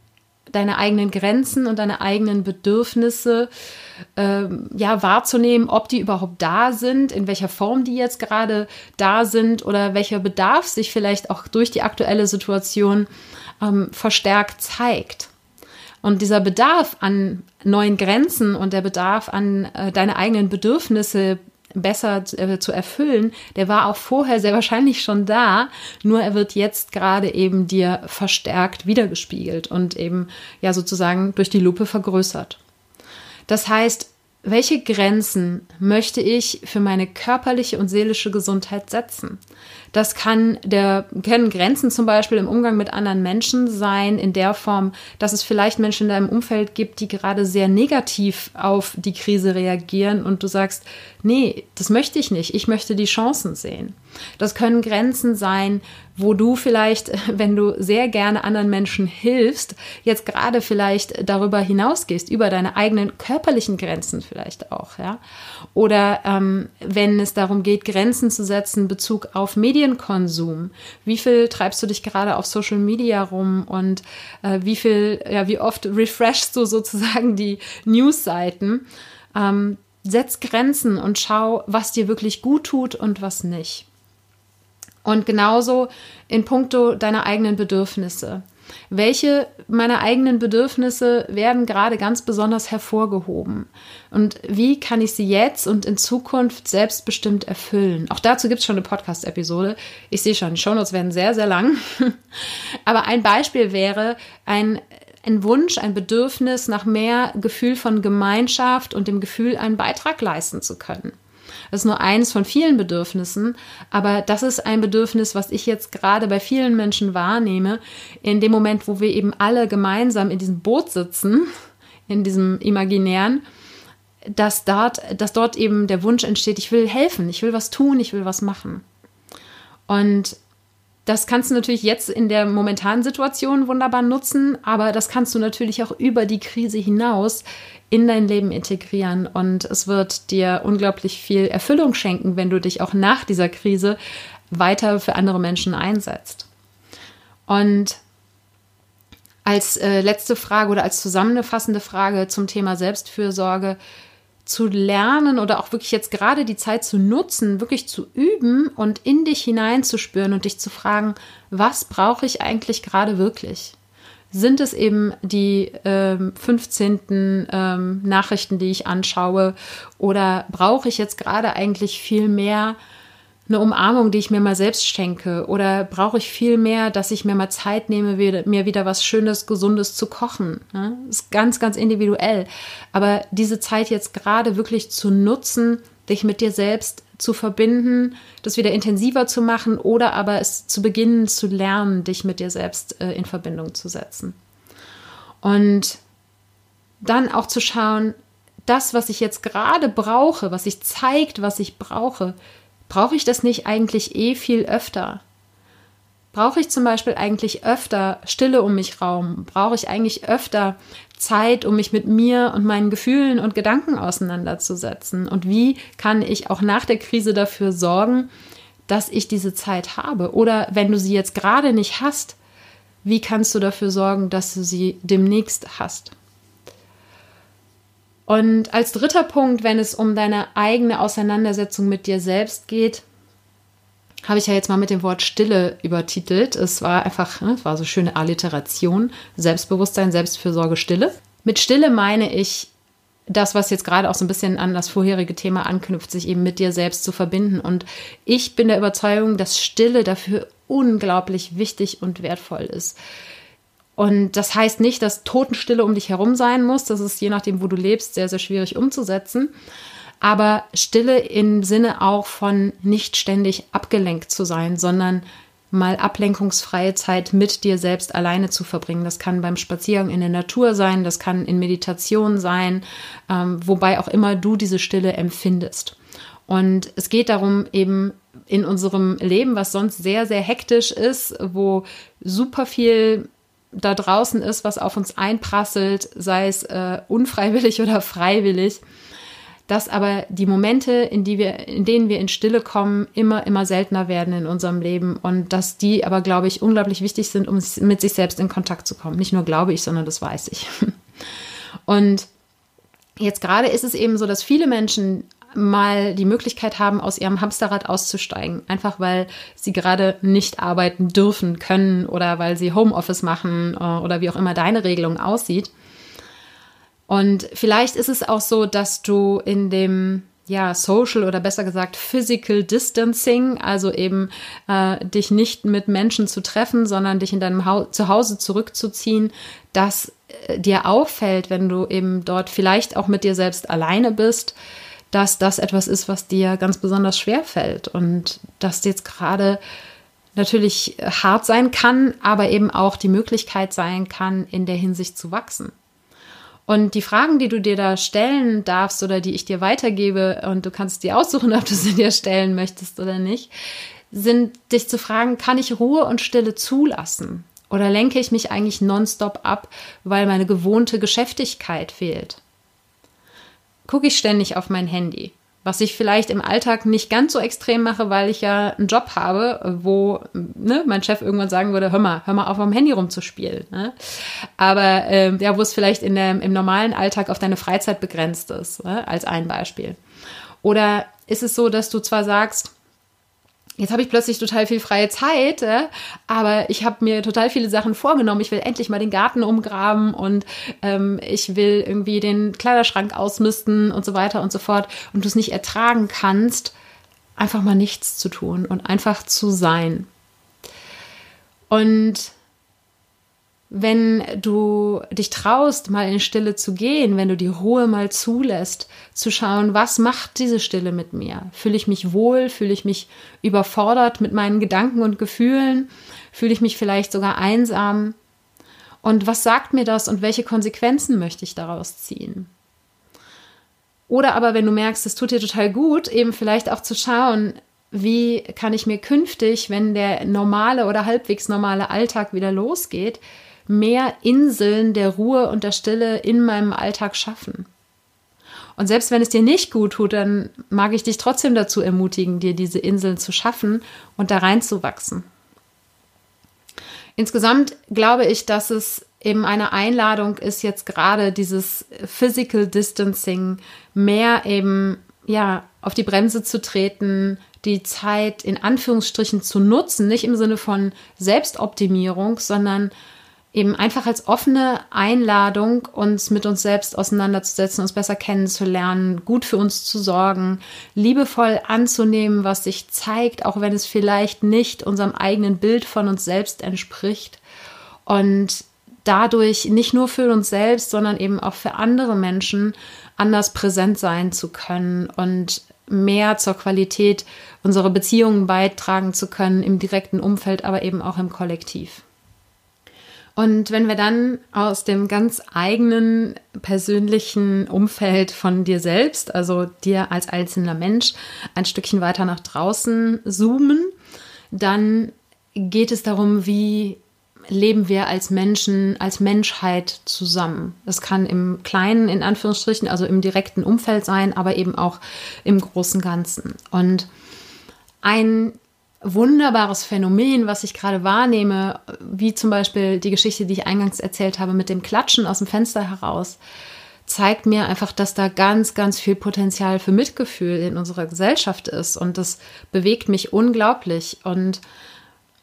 deine eigenen Grenzen und deine eigenen Bedürfnisse äh, ja wahrzunehmen, ob die überhaupt da sind, in welcher Form die jetzt gerade da sind oder welcher Bedarf sich vielleicht auch durch die aktuelle Situation ähm, verstärkt zeigt. Und dieser Bedarf an neuen Grenzen und der Bedarf an äh, deine eigenen Bedürfnisse besser äh, zu erfüllen, der war auch vorher sehr wahrscheinlich schon da, nur er wird jetzt gerade eben dir verstärkt wiedergespiegelt und eben ja sozusagen durch die Lupe vergrößert. Das heißt, welche Grenzen möchte ich für meine körperliche und seelische Gesundheit setzen? Das kann der, können Grenzen zum Beispiel im Umgang mit anderen Menschen sein, in der Form, dass es vielleicht Menschen in deinem Umfeld gibt, die gerade sehr negativ auf die Krise reagieren und du sagst, nee, das möchte ich nicht, ich möchte die Chancen sehen. Das können Grenzen sein, wo du vielleicht, [LAUGHS] wenn du sehr gerne anderen Menschen hilfst, jetzt gerade vielleicht darüber hinausgehst, über deine eigenen körperlichen Grenzen vielleicht auch, ja. Oder ähm, wenn es darum geht, Grenzen zu setzen, Bezug auf Medienkonsum. Wie viel treibst du dich gerade auf Social Media rum und äh, wie viel, ja, wie oft [LAUGHS] refreshst du sozusagen die Newsseiten? Ähm, setz Grenzen und schau, was dir wirklich gut tut und was nicht. Und genauso in puncto deiner eigenen Bedürfnisse. Welche meiner eigenen Bedürfnisse werden gerade ganz besonders hervorgehoben? Und wie kann ich sie jetzt und in Zukunft selbstbestimmt erfüllen? Auch dazu gibt es schon eine Podcast-Episode. Ich sehe schon, die Shownotes werden sehr, sehr lang. [LAUGHS] Aber ein Beispiel wäre ein, ein Wunsch, ein Bedürfnis nach mehr Gefühl von Gemeinschaft und dem Gefühl, einen Beitrag leisten zu können. Das ist nur eins von vielen Bedürfnissen, aber das ist ein Bedürfnis, was ich jetzt gerade bei vielen Menschen wahrnehme, in dem Moment, wo wir eben alle gemeinsam in diesem Boot sitzen, in diesem imaginären, dass dort, dass dort eben der Wunsch entsteht, ich will helfen, ich will was tun, ich will was machen. Und das kannst du natürlich jetzt in der momentanen Situation wunderbar nutzen, aber das kannst du natürlich auch über die Krise hinaus in dein Leben integrieren und es wird dir unglaublich viel Erfüllung schenken, wenn du dich auch nach dieser Krise weiter für andere Menschen einsetzt. Und als äh, letzte Frage oder als zusammenfassende Frage zum Thema Selbstfürsorge zu lernen oder auch wirklich jetzt gerade die Zeit zu nutzen, wirklich zu üben und in dich hineinzuspüren und dich zu fragen, was brauche ich eigentlich gerade wirklich? Sind es eben die ähm, 15. Ähm, Nachrichten, die ich anschaue oder brauche ich jetzt gerade eigentlich viel mehr eine Umarmung, die ich mir mal selbst schenke? Oder brauche ich viel mehr, dass ich mir mal Zeit nehme, mir wieder was Schönes, Gesundes zu kochen? Das ist ganz, ganz individuell. Aber diese Zeit jetzt gerade wirklich zu nutzen, dich mit dir selbst zu verbinden, das wieder intensiver zu machen oder aber es zu beginnen zu lernen, dich mit dir selbst äh, in Verbindung zu setzen. Und dann auch zu schauen, das, was ich jetzt gerade brauche, was sich zeigt, was ich brauche, brauche ich das nicht eigentlich eh viel öfter? Brauche ich zum Beispiel eigentlich öfter Stille um mich Raum? Brauche ich eigentlich öfter Zeit, um mich mit mir und meinen Gefühlen und Gedanken auseinanderzusetzen? Und wie kann ich auch nach der Krise dafür sorgen, dass ich diese Zeit habe? Oder wenn du sie jetzt gerade nicht hast, wie kannst du dafür sorgen, dass du sie demnächst hast? Und als dritter Punkt, wenn es um deine eigene Auseinandersetzung mit dir selbst geht, habe ich ja jetzt mal mit dem Wort Stille übertitelt. Es war einfach, ne, es war so schöne Alliteration. Selbstbewusstsein, Selbstfürsorge, Stille. Mit Stille meine ich das, was jetzt gerade auch so ein bisschen an das vorherige Thema anknüpft, sich eben mit dir selbst zu verbinden. Und ich bin der Überzeugung, dass Stille dafür unglaublich wichtig und wertvoll ist. Und das heißt nicht, dass Totenstille um dich herum sein muss. Das ist je nachdem, wo du lebst, sehr, sehr schwierig umzusetzen aber Stille im Sinne auch von nicht ständig abgelenkt zu sein, sondern mal ablenkungsfreie Zeit mit dir selbst alleine zu verbringen. Das kann beim Spaziergang in der Natur sein, das kann in Meditation sein, ähm, wobei auch immer du diese Stille empfindest. Und es geht darum, eben in unserem Leben, was sonst sehr, sehr hektisch ist, wo super viel da draußen ist, was auf uns einprasselt, sei es äh, unfreiwillig [LAUGHS] oder freiwillig, dass aber die Momente, in, die wir, in denen wir in Stille kommen, immer, immer seltener werden in unserem Leben und dass die aber, glaube ich, unglaublich wichtig sind, um mit sich selbst in Kontakt zu kommen. Nicht nur glaube ich, sondern das weiß ich. [LAUGHS] Und jetzt gerade ist es eben so, dass viele Menschen mal die Möglichkeit haben, aus ihrem Hamsterrad auszusteigen. Einfach weil sie gerade nicht arbeiten dürfen, können oder weil sie Homeoffice machen äh, oder wie auch immer deine Regelung aussieht. Und vielleicht ist es auch so, dass du in dem ja, Social oder besser gesagt Physical Distancing, also eben äh, dich nicht mit Menschen zu treffen, sondern dich in deinem Hau Zuhause zurückzuziehen, dass äh, dir auffällt, wenn du eben dort vielleicht auch mit dir selbst alleine bist, dass das etwas ist, was dir ganz besonders schwer fällt und dass jetzt gerade natürlich hart sein kann, aber eben auch die Möglichkeit sein kann, in der Hinsicht zu wachsen. Und die Fragen, die du dir da stellen darfst oder die ich dir weitergebe, und du kannst dir aussuchen, ob du sie dir stellen möchtest oder nicht, sind dich zu fragen, kann ich Ruhe und Stille zulassen? Oder lenke ich mich eigentlich nonstop ab, weil meine gewohnte Geschäftigkeit fehlt? Gucke ich ständig auf mein Handy? was ich vielleicht im Alltag nicht ganz so extrem mache, weil ich ja einen Job habe, wo ne, mein Chef irgendwann sagen würde, hör mal, hör mal auf, am Handy rumzuspielen. Ne? Aber ähm, ja, wo es vielleicht in der, im normalen Alltag auf deine Freizeit begrenzt ist, ne? als ein Beispiel. Oder ist es so, dass du zwar sagst, jetzt habe ich plötzlich total viel freie Zeit, äh, aber ich habe mir total viele Sachen vorgenommen. Ich will endlich mal den Garten umgraben und ähm, ich will irgendwie den Kleiderschrank ausmisten und so weiter und so fort und du es nicht ertragen kannst, einfach mal nichts zu tun und einfach zu sein. Und wenn du dich traust, mal in Stille zu gehen, wenn du die Ruhe mal zulässt, zu schauen, was macht diese Stille mit mir? Fühle ich mich wohl? Fühle ich mich überfordert mit meinen Gedanken und Gefühlen? Fühle ich mich vielleicht sogar einsam? Und was sagt mir das und welche Konsequenzen möchte ich daraus ziehen? Oder aber, wenn du merkst, es tut dir total gut, eben vielleicht auch zu schauen, wie kann ich mir künftig, wenn der normale oder halbwegs normale Alltag wieder losgeht, mehr Inseln der Ruhe und der Stille in meinem Alltag schaffen. Und selbst wenn es dir nicht gut tut, dann mag ich dich trotzdem dazu ermutigen, dir diese Inseln zu schaffen und da reinzuwachsen. Insgesamt glaube ich, dass es eben eine Einladung ist, jetzt gerade dieses Physical Distancing mehr eben, ja, auf die Bremse zu treten, die Zeit in Anführungsstrichen zu nutzen, nicht im Sinne von Selbstoptimierung, sondern eben einfach als offene Einladung, uns mit uns selbst auseinanderzusetzen, uns besser kennenzulernen, gut für uns zu sorgen, liebevoll anzunehmen, was sich zeigt, auch wenn es vielleicht nicht unserem eigenen Bild von uns selbst entspricht. Und dadurch nicht nur für uns selbst, sondern eben auch für andere Menschen anders präsent sein zu können und mehr zur Qualität unserer Beziehungen beitragen zu können im direkten Umfeld, aber eben auch im Kollektiv. Und wenn wir dann aus dem ganz eigenen persönlichen Umfeld von dir selbst, also dir als einzelner Mensch, ein Stückchen weiter nach draußen zoomen, dann geht es darum, wie leben wir als Menschen, als Menschheit zusammen. Das kann im kleinen, in Anführungsstrichen, also im direkten Umfeld sein, aber eben auch im großen Ganzen. Und ein wunderbares Phänomen, was ich gerade wahrnehme, wie zum Beispiel die Geschichte, die ich eingangs erzählt habe mit dem Klatschen aus dem Fenster heraus, zeigt mir einfach, dass da ganz, ganz viel Potenzial für Mitgefühl in unserer Gesellschaft ist. Und das bewegt mich unglaublich. Und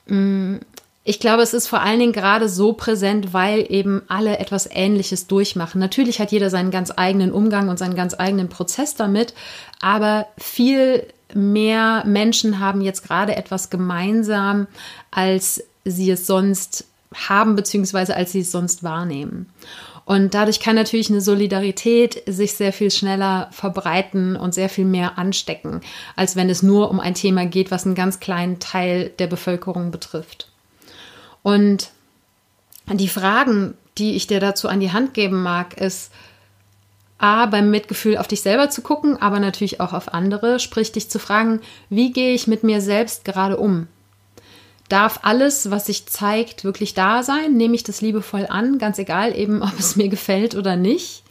mm, ich glaube, es ist vor allen Dingen gerade so präsent, weil eben alle etwas Ähnliches durchmachen. Natürlich hat jeder seinen ganz eigenen Umgang und seinen ganz eigenen Prozess damit, aber viel mehr Menschen haben jetzt gerade etwas gemeinsam, als sie es sonst haben, beziehungsweise als sie es sonst wahrnehmen. Und dadurch kann natürlich eine Solidarität sich sehr viel schneller verbreiten und sehr viel mehr anstecken, als wenn es nur um ein Thema geht, was einen ganz kleinen Teil der Bevölkerung betrifft. Und die Fragen, die ich dir dazu an die Hand geben mag, ist, A, beim Mitgefühl auf dich selber zu gucken, aber natürlich auch auf andere, sprich dich zu fragen, wie gehe ich mit mir selbst gerade um? Darf alles, was sich zeigt, wirklich da sein? Nehme ich das liebevoll an, ganz egal eben, ob es mir gefällt oder nicht?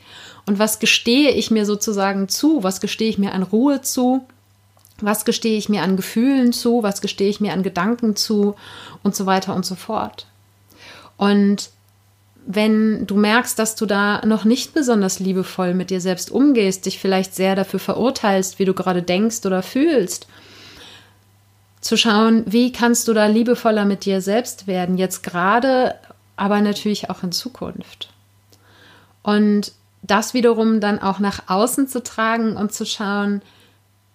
Und was gestehe ich mir sozusagen zu? Was gestehe ich mir an Ruhe zu? Was gestehe ich mir an Gefühlen zu? Was gestehe ich mir an Gedanken zu? Und so weiter und so fort. Und wenn du merkst, dass du da noch nicht besonders liebevoll mit dir selbst umgehst, dich vielleicht sehr dafür verurteilst, wie du gerade denkst oder fühlst, zu schauen, wie kannst du da liebevoller mit dir selbst werden, jetzt gerade, aber natürlich auch in Zukunft. Und das wiederum dann auch nach außen zu tragen und zu schauen,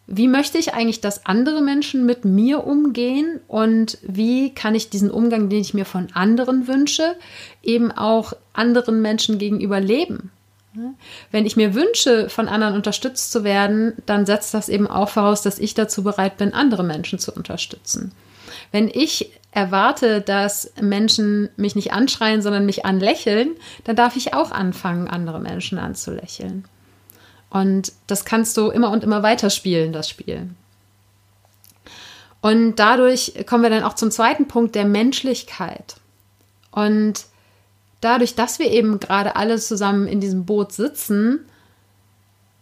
wie möchte ich eigentlich, dass andere Menschen mit mir umgehen und wie kann ich diesen Umgang, den ich mir von anderen wünsche, eben auch anderen Menschen gegenüber leben? Wenn ich mir wünsche, von anderen unterstützt zu werden, dann setzt das eben auch voraus, dass ich dazu bereit bin, andere Menschen zu unterstützen. Wenn ich erwarte, dass Menschen mich nicht anschreien, sondern mich anlächeln, dann darf ich auch anfangen, andere Menschen anzulächeln. Und das kannst du immer und immer weiter spielen, das Spiel. Und dadurch kommen wir dann auch zum zweiten Punkt der Menschlichkeit. Und dadurch, dass wir eben gerade alle zusammen in diesem Boot sitzen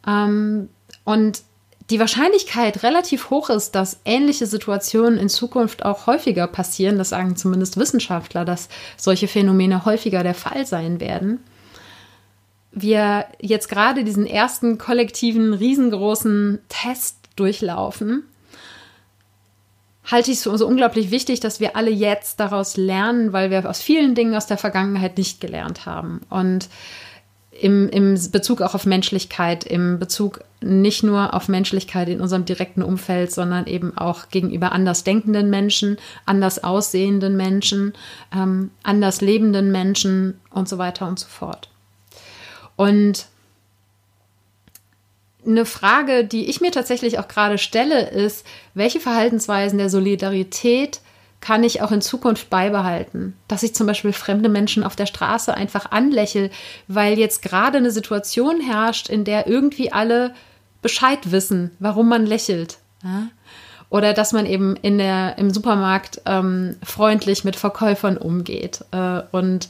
ähm, und die Wahrscheinlichkeit relativ hoch ist, dass ähnliche Situationen in Zukunft auch häufiger passieren, das sagen zumindest Wissenschaftler, dass solche Phänomene häufiger der Fall sein werden, wir jetzt gerade diesen ersten kollektiven, riesengroßen Test durchlaufen, halte ich es für so unglaublich wichtig, dass wir alle jetzt daraus lernen, weil wir aus vielen Dingen aus der Vergangenheit nicht gelernt haben. Und im, im Bezug auch auf Menschlichkeit, im Bezug nicht nur auf Menschlichkeit in unserem direkten Umfeld, sondern eben auch gegenüber anders denkenden Menschen, anders aussehenden Menschen, ähm, anders lebenden Menschen und so weiter und so fort. Und eine Frage, die ich mir tatsächlich auch gerade stelle, ist, welche Verhaltensweisen der Solidarität kann ich auch in Zukunft beibehalten? Dass ich zum Beispiel fremde Menschen auf der Straße einfach anlächle, weil jetzt gerade eine Situation herrscht, in der irgendwie alle Bescheid wissen, warum man lächelt. Ja? Oder dass man eben in der, im Supermarkt ähm, freundlich mit Verkäufern umgeht äh, und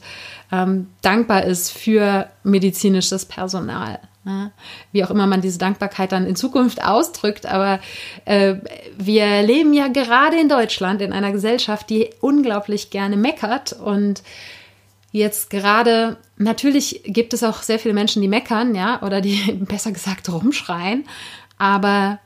ähm, dankbar ist für medizinisches Personal. Ne? Wie auch immer man diese Dankbarkeit dann in Zukunft ausdrückt, aber äh, wir leben ja gerade in Deutschland in einer Gesellschaft, die unglaublich gerne meckert und jetzt gerade, natürlich gibt es auch sehr viele Menschen, die meckern, ja, oder die [LAUGHS] besser gesagt rumschreien, aber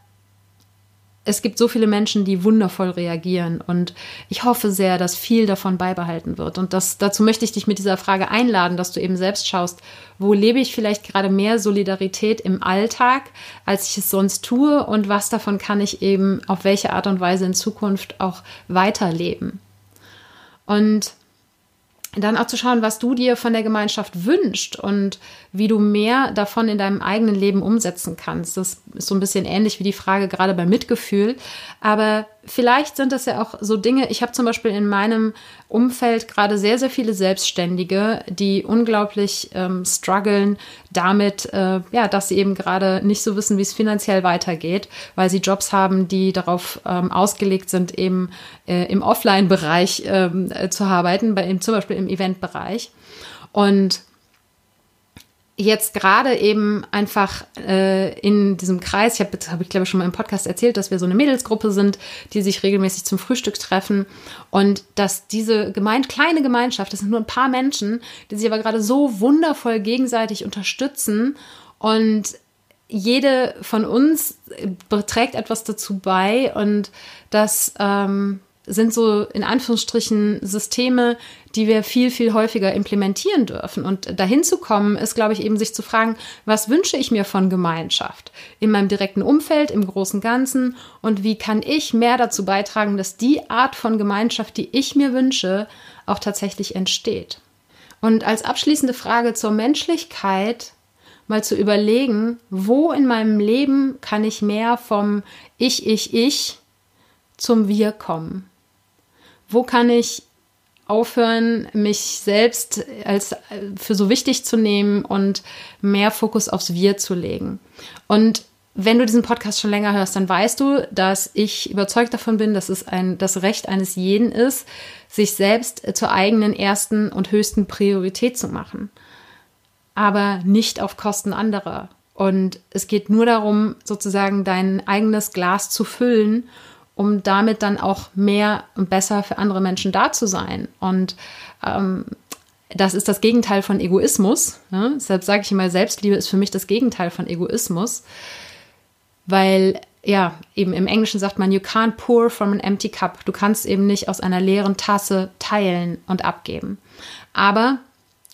es gibt so viele Menschen, die wundervoll reagieren und ich hoffe sehr, dass viel davon beibehalten wird. Und das, dazu möchte ich dich mit dieser Frage einladen, dass du eben selbst schaust, wo lebe ich vielleicht gerade mehr Solidarität im Alltag, als ich es sonst tue und was davon kann ich eben auf welche Art und Weise in Zukunft auch weiterleben. Und dann auch zu schauen, was du dir von der Gemeinschaft wünscht und wie du mehr davon in deinem eigenen Leben umsetzen kannst. Das ist so ein bisschen ähnlich wie die Frage gerade beim Mitgefühl. Aber vielleicht sind das ja auch so Dinge. Ich habe zum Beispiel in meinem Umfeld gerade sehr, sehr viele Selbstständige, die unglaublich ähm, strugglen damit, äh, ja, dass sie eben gerade nicht so wissen, wie es finanziell weitergeht, weil sie Jobs haben, die darauf ähm, ausgelegt sind, eben äh, im Offline-Bereich ähm, äh, zu arbeiten, bei, zum Beispiel im Event-Bereich. Und jetzt gerade eben einfach äh, in diesem Kreis, ich habe, hab ich glaube ich schon mal im Podcast erzählt, dass wir so eine Mädelsgruppe sind, die sich regelmäßig zum Frühstück treffen und dass diese gemeint, kleine Gemeinschaft, das sind nur ein paar Menschen, die sich aber gerade so wundervoll gegenseitig unterstützen und jede von uns trägt etwas dazu bei und das ähm, sind so in Anführungsstrichen Systeme, die wir viel, viel häufiger implementieren dürfen. Und dahin zu kommen, ist, glaube ich, eben sich zu fragen, was wünsche ich mir von Gemeinschaft in meinem direkten Umfeld, im großen Ganzen und wie kann ich mehr dazu beitragen, dass die Art von Gemeinschaft, die ich mir wünsche, auch tatsächlich entsteht. Und als abschließende Frage zur Menschlichkeit mal zu überlegen, wo in meinem Leben kann ich mehr vom Ich, Ich, Ich zum Wir kommen? wo kann ich aufhören, mich selbst als für so wichtig zu nehmen und mehr Fokus aufs Wir zu legen. Und wenn du diesen Podcast schon länger hörst, dann weißt du, dass ich überzeugt davon bin, dass es ein, das Recht eines jeden ist, sich selbst zur eigenen ersten und höchsten Priorität zu machen. Aber nicht auf Kosten anderer. Und es geht nur darum, sozusagen dein eigenes Glas zu füllen um damit dann auch mehr und besser für andere Menschen da zu sein. Und ähm, das ist das Gegenteil von Egoismus. Ne? Deshalb sage ich immer, Selbstliebe ist für mich das Gegenteil von Egoismus, weil ja, eben im Englischen sagt man, you can't pour from an empty cup. Du kannst eben nicht aus einer leeren Tasse teilen und abgeben. Aber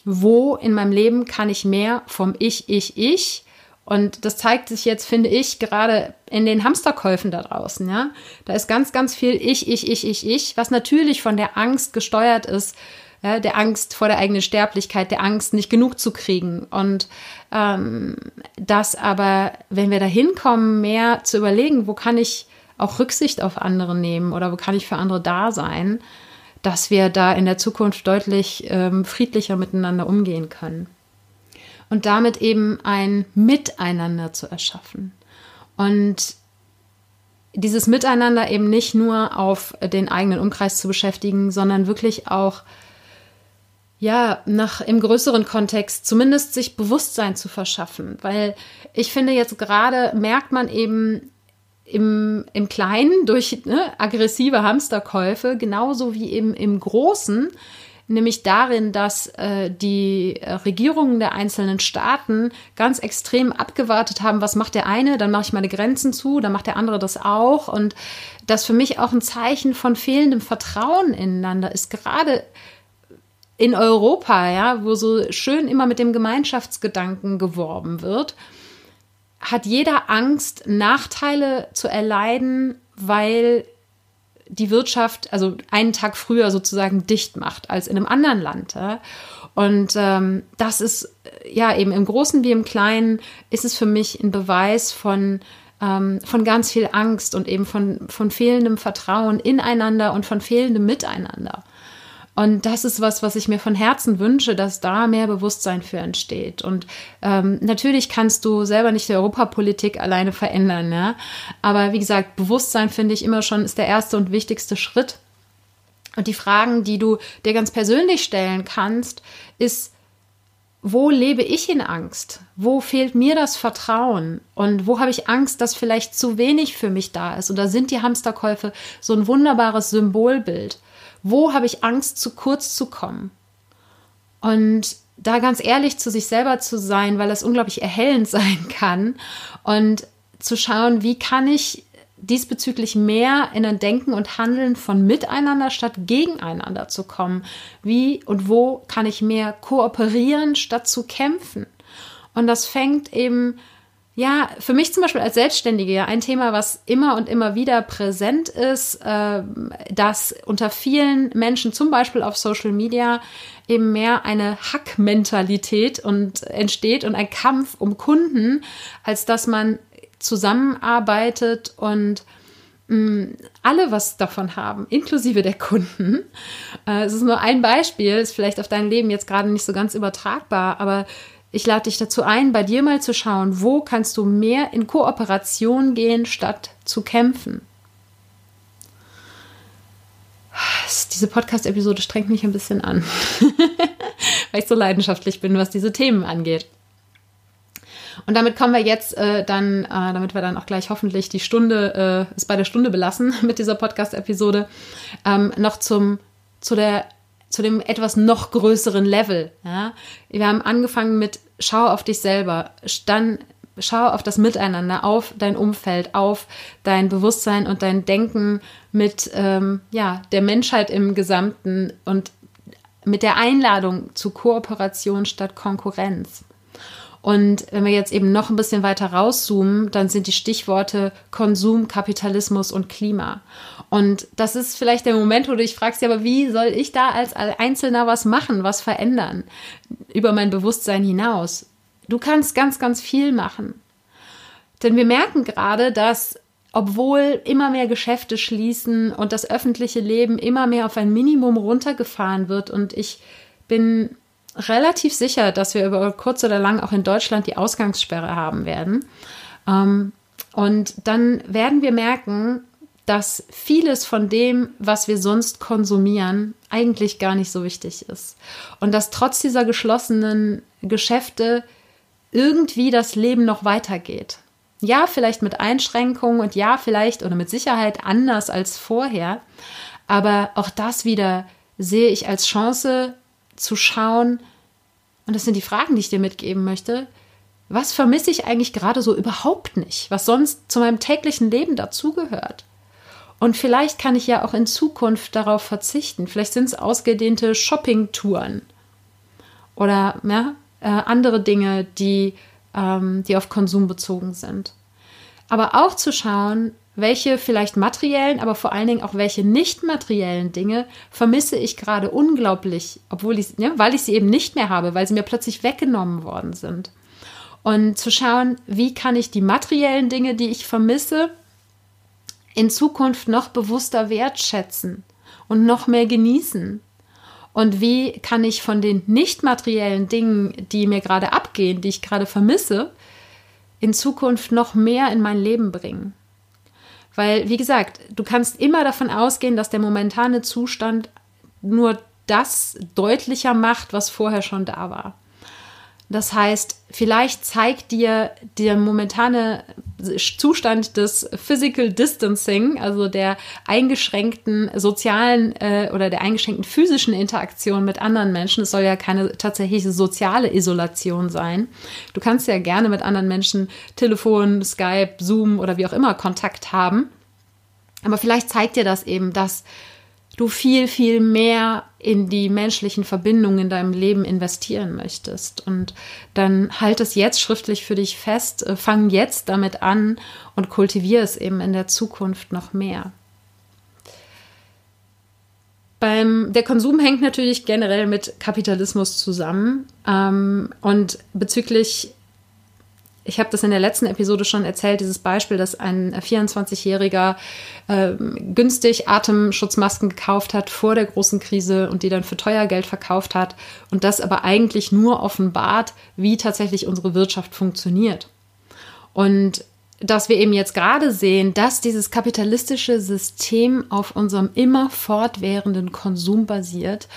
wo in meinem Leben kann ich mehr vom Ich, Ich, Ich und das zeigt sich jetzt, finde ich, gerade in den Hamsterkäufen da draußen, ja. Da ist ganz, ganz viel Ich, ich, ich, ich, ich, was natürlich von der Angst gesteuert ist, ja, der Angst vor der eigenen Sterblichkeit, der Angst, nicht genug zu kriegen. Und ähm, das aber, wenn wir da hinkommen, mehr zu überlegen, wo kann ich auch Rücksicht auf andere nehmen oder wo kann ich für andere da sein, dass wir da in der Zukunft deutlich ähm, friedlicher miteinander umgehen können und damit eben ein Miteinander zu erschaffen. Und dieses Miteinander eben nicht nur auf den eigenen Umkreis zu beschäftigen, sondern wirklich auch ja, nach im größeren Kontext zumindest sich Bewusstsein zu verschaffen, weil ich finde jetzt gerade merkt man eben im, im Kleinen durch ne, aggressive Hamsterkäufe genauso wie eben im Großen nämlich darin, dass äh, die äh, Regierungen der einzelnen Staaten ganz extrem abgewartet haben, was macht der eine, dann mache ich meine Grenzen zu, dann macht der andere das auch. Und das für mich auch ein Zeichen von fehlendem Vertrauen ineinander ist, gerade in Europa, ja, wo so schön immer mit dem Gemeinschaftsgedanken geworben wird, hat jeder Angst, Nachteile zu erleiden, weil die Wirtschaft, also einen Tag früher sozusagen dicht macht als in einem anderen Land. Ja? Und ähm, das ist ja eben im Großen wie im Kleinen ist es für mich ein Beweis von ähm, von ganz viel Angst und eben von von fehlendem Vertrauen ineinander und von fehlendem Miteinander. Und das ist was, was ich mir von Herzen wünsche, dass da mehr Bewusstsein für entsteht. Und ähm, natürlich kannst du selber nicht die Europapolitik alleine verändern, ja. Aber wie gesagt, Bewusstsein finde ich immer schon ist der erste und wichtigste Schritt. Und die Fragen, die du dir ganz persönlich stellen kannst, ist, wo lebe ich in Angst? Wo fehlt mir das Vertrauen? Und wo habe ich Angst, dass vielleicht zu wenig für mich da ist? Und da sind die Hamsterkäufe so ein wunderbares Symbolbild. Wo habe ich Angst, zu kurz zu kommen? Und da ganz ehrlich zu sich selber zu sein, weil das unglaublich erhellend [LAUGHS] sein kann und zu schauen, wie kann ich diesbezüglich mehr in ein Denken und Handeln von miteinander statt gegeneinander zu kommen. Wie und wo kann ich mehr kooperieren statt zu kämpfen? Und das fängt eben ja, für mich zum Beispiel als Selbstständige ein Thema, was immer und immer wieder präsent ist, äh, dass unter vielen Menschen, zum Beispiel auf Social Media, eben mehr eine Hack-Mentalität und entsteht und ein Kampf um Kunden, als dass man zusammenarbeitet und mh, mm, alle was davon haben, inklusive der Kunden. Äh, es ist nur ein Beispiel, ist vielleicht auf dein Leben jetzt gerade nicht so ganz übertragbar, aber ich lade dich dazu ein, bei dir mal zu schauen, wo kannst du mehr in Kooperation gehen, statt zu kämpfen. Diese Podcast-Episode strengt mich ein bisschen an, [LAUGHS] weil ich so leidenschaftlich bin, was diese Themen angeht. Und damit kommen wir jetzt äh, dann, äh, damit wir dann auch gleich hoffentlich die Stunde, äh, es bei der Stunde belassen [LAUGHS] mit dieser Podcast-Episode, ähm, noch zum, zu der zu dem etwas noch größeren Level. Ja? Wir haben angefangen mit schau auf dich selber, dann schau auf das Miteinander, auf dein Umfeld, auf dein Bewusstsein und dein Denken mit ähm, ja, der Menschheit im Gesamten und mit der Einladung zu Kooperation statt Konkurrenz. Und wenn wir jetzt eben noch ein bisschen weiter rauszoomen, dann sind die Stichworte Konsum, Kapitalismus und Klima. Und das ist vielleicht der Moment, wo du dich fragst, ja, aber wie soll ich da als Einzelner was machen, was verändern über mein Bewusstsein hinaus? Du kannst ganz, ganz viel machen. Denn wir merken gerade, dass obwohl immer mehr Geschäfte schließen und das öffentliche Leben immer mehr auf ein Minimum runtergefahren wird und ich bin relativ sicher, dass wir über kurz oder lang auch in Deutschland die Ausgangssperre haben werden. Ähm, und dann werden wir merken, dass vieles von dem, was wir sonst konsumieren, eigentlich gar nicht so wichtig ist. Und dass trotz dieser geschlossenen Geschäfte irgendwie das Leben noch weitergeht. Ja, vielleicht mit Einschränkungen und ja, vielleicht oder mit Sicherheit anders als vorher. Aber auch das wieder sehe ich als Chance zu schauen, und das sind die Fragen, die ich dir mitgeben möchte. Was vermisse ich eigentlich gerade so überhaupt nicht, was sonst zu meinem täglichen Leben dazugehört? Und vielleicht kann ich ja auch in Zukunft darauf verzichten. Vielleicht sind es ausgedehnte Shopping-Touren oder ja, äh, andere Dinge, die, ähm, die auf Konsum bezogen sind. Aber auch zu schauen, welche vielleicht materiellen, aber vor allen Dingen auch welche nicht materiellen Dinge vermisse ich gerade unglaublich, obwohl ich, ja, weil ich sie eben nicht mehr habe, weil sie mir plötzlich weggenommen worden sind. Und zu schauen, wie kann ich die materiellen Dinge, die ich vermisse, in Zukunft noch bewusster wertschätzen und noch mehr genießen? Und wie kann ich von den nicht materiellen Dingen, die mir gerade abgehen, die ich gerade vermisse, in Zukunft noch mehr in mein Leben bringen? Weil, wie gesagt, du kannst immer davon ausgehen, dass der momentane Zustand nur das deutlicher macht, was vorher schon da war. Das heißt, vielleicht zeigt dir der momentane Zustand des Physical Distancing, also der eingeschränkten sozialen äh, oder der eingeschränkten physischen Interaktion mit anderen Menschen. Es soll ja keine tatsächliche soziale Isolation sein. Du kannst ja gerne mit anderen Menschen Telefon, Skype, Zoom oder wie auch immer Kontakt haben. Aber vielleicht zeigt dir das eben, dass du viel, viel mehr in die menschlichen Verbindungen in deinem Leben investieren möchtest. Und dann halt es jetzt schriftlich für dich fest, äh, fang jetzt damit an und kultiviere es eben in der Zukunft noch mehr. Beim, der Konsum hängt natürlich generell mit Kapitalismus zusammen. Ähm, und bezüglich ich habe das in der letzten Episode schon erzählt, dieses Beispiel, dass ein 24-Jähriger äh, günstig Atemschutzmasken gekauft hat vor der großen Krise und die dann für teuer Geld verkauft hat und das aber eigentlich nur offenbart, wie tatsächlich unsere Wirtschaft funktioniert. Und dass wir eben jetzt gerade sehen, dass dieses kapitalistische System auf unserem immer fortwährenden Konsum basiert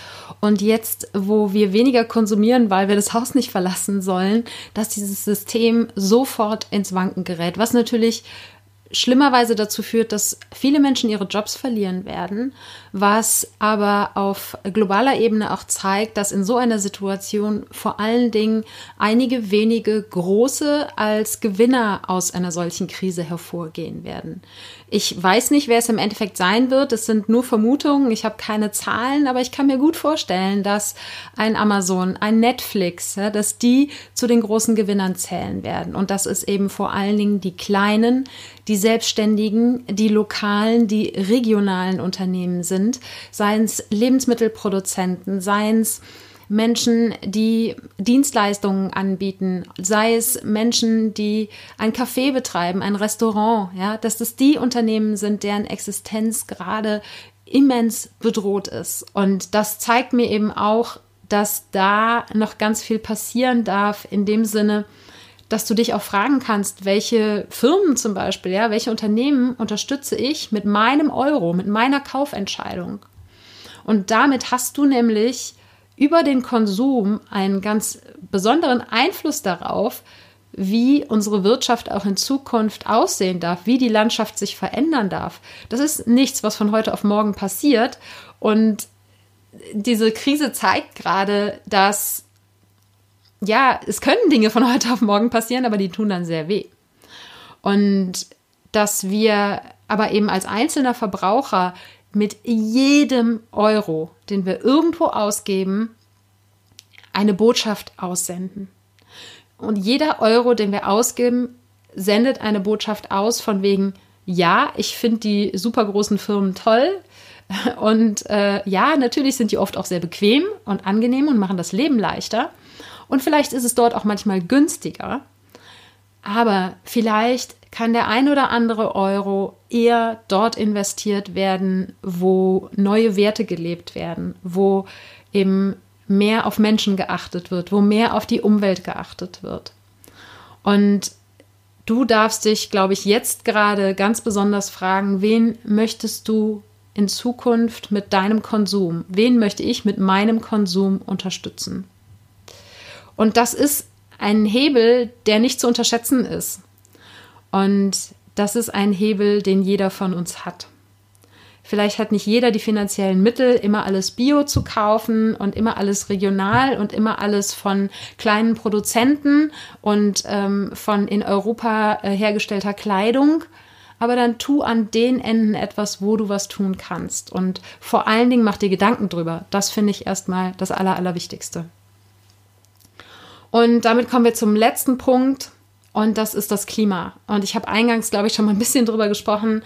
und jetzt, wo wir weniger konsumieren, weil wir das Haus nicht verlassen sollen, dass dieses System sofort ins Wanken gerät, was natürlich schlimmerweise dazu führt, dass viele Menschen ihre Jobs verlieren werden, was aber auf globaler Ebene auch zeigt, dass in so einer Situation vor allen Dingen einige wenige große als Gewinner aus einer solchen Krise hervorgehen werden. Ich weiß nicht, wer es im Endeffekt sein wird. Es sind nur Vermutungen. Ich habe keine Zahlen, aber ich kann mir gut vorstellen, dass ein Amazon, ein Netflix, dass die zu den großen Gewinnern zählen werden. Und das ist eben vor allen Dingen die kleinen, die Selbstständigen, die lokalen, die regionalen Unternehmen sind, seien es Lebensmittelproduzenten, seien es Menschen, die Dienstleistungen anbieten, sei es Menschen, die ein Café betreiben, ein Restaurant, ja, dass das die Unternehmen sind, deren Existenz gerade immens bedroht ist. Und das zeigt mir eben auch, dass da noch ganz viel passieren darf, in dem Sinne, dass du dich auch fragen kannst, welche Firmen zum Beispiel, ja, welche Unternehmen unterstütze ich mit meinem Euro, mit meiner Kaufentscheidung. Und damit hast du nämlich über den Konsum einen ganz besonderen Einfluss darauf, wie unsere Wirtschaft auch in Zukunft aussehen darf, wie die Landschaft sich verändern darf. Das ist nichts, was von heute auf morgen passiert. Und diese Krise zeigt gerade, dass ja, es können Dinge von heute auf morgen passieren, aber die tun dann sehr weh. Und dass wir aber eben als einzelner Verbraucher mit jedem Euro, den wir irgendwo ausgeben, eine Botschaft aussenden. Und jeder Euro, den wir ausgeben, sendet eine Botschaft aus von wegen, ja, ich finde die super großen Firmen toll. Und äh, ja, natürlich sind die oft auch sehr bequem und angenehm und machen das Leben leichter. Und vielleicht ist es dort auch manchmal günstiger. Aber vielleicht kann der ein oder andere Euro eher dort investiert werden, wo neue Werte gelebt werden, wo eben mehr auf Menschen geachtet wird, wo mehr auf die Umwelt geachtet wird. Und du darfst dich, glaube ich, jetzt gerade ganz besonders fragen, wen möchtest du in Zukunft mit deinem Konsum, wen möchte ich mit meinem Konsum unterstützen? Und das ist ein Hebel, der nicht zu unterschätzen ist. Und das ist ein Hebel, den jeder von uns hat. Vielleicht hat nicht jeder die finanziellen Mittel, immer alles Bio zu kaufen und immer alles regional und immer alles von kleinen Produzenten und ähm, von in Europa äh, hergestellter Kleidung. Aber dann tu an den Enden etwas, wo du was tun kannst. Und vor allen Dingen mach dir Gedanken drüber. Das finde ich erstmal das Aller, Allerwichtigste. Und damit kommen wir zum letzten Punkt. Und das ist das Klima. Und ich habe eingangs, glaube ich, schon mal ein bisschen drüber gesprochen.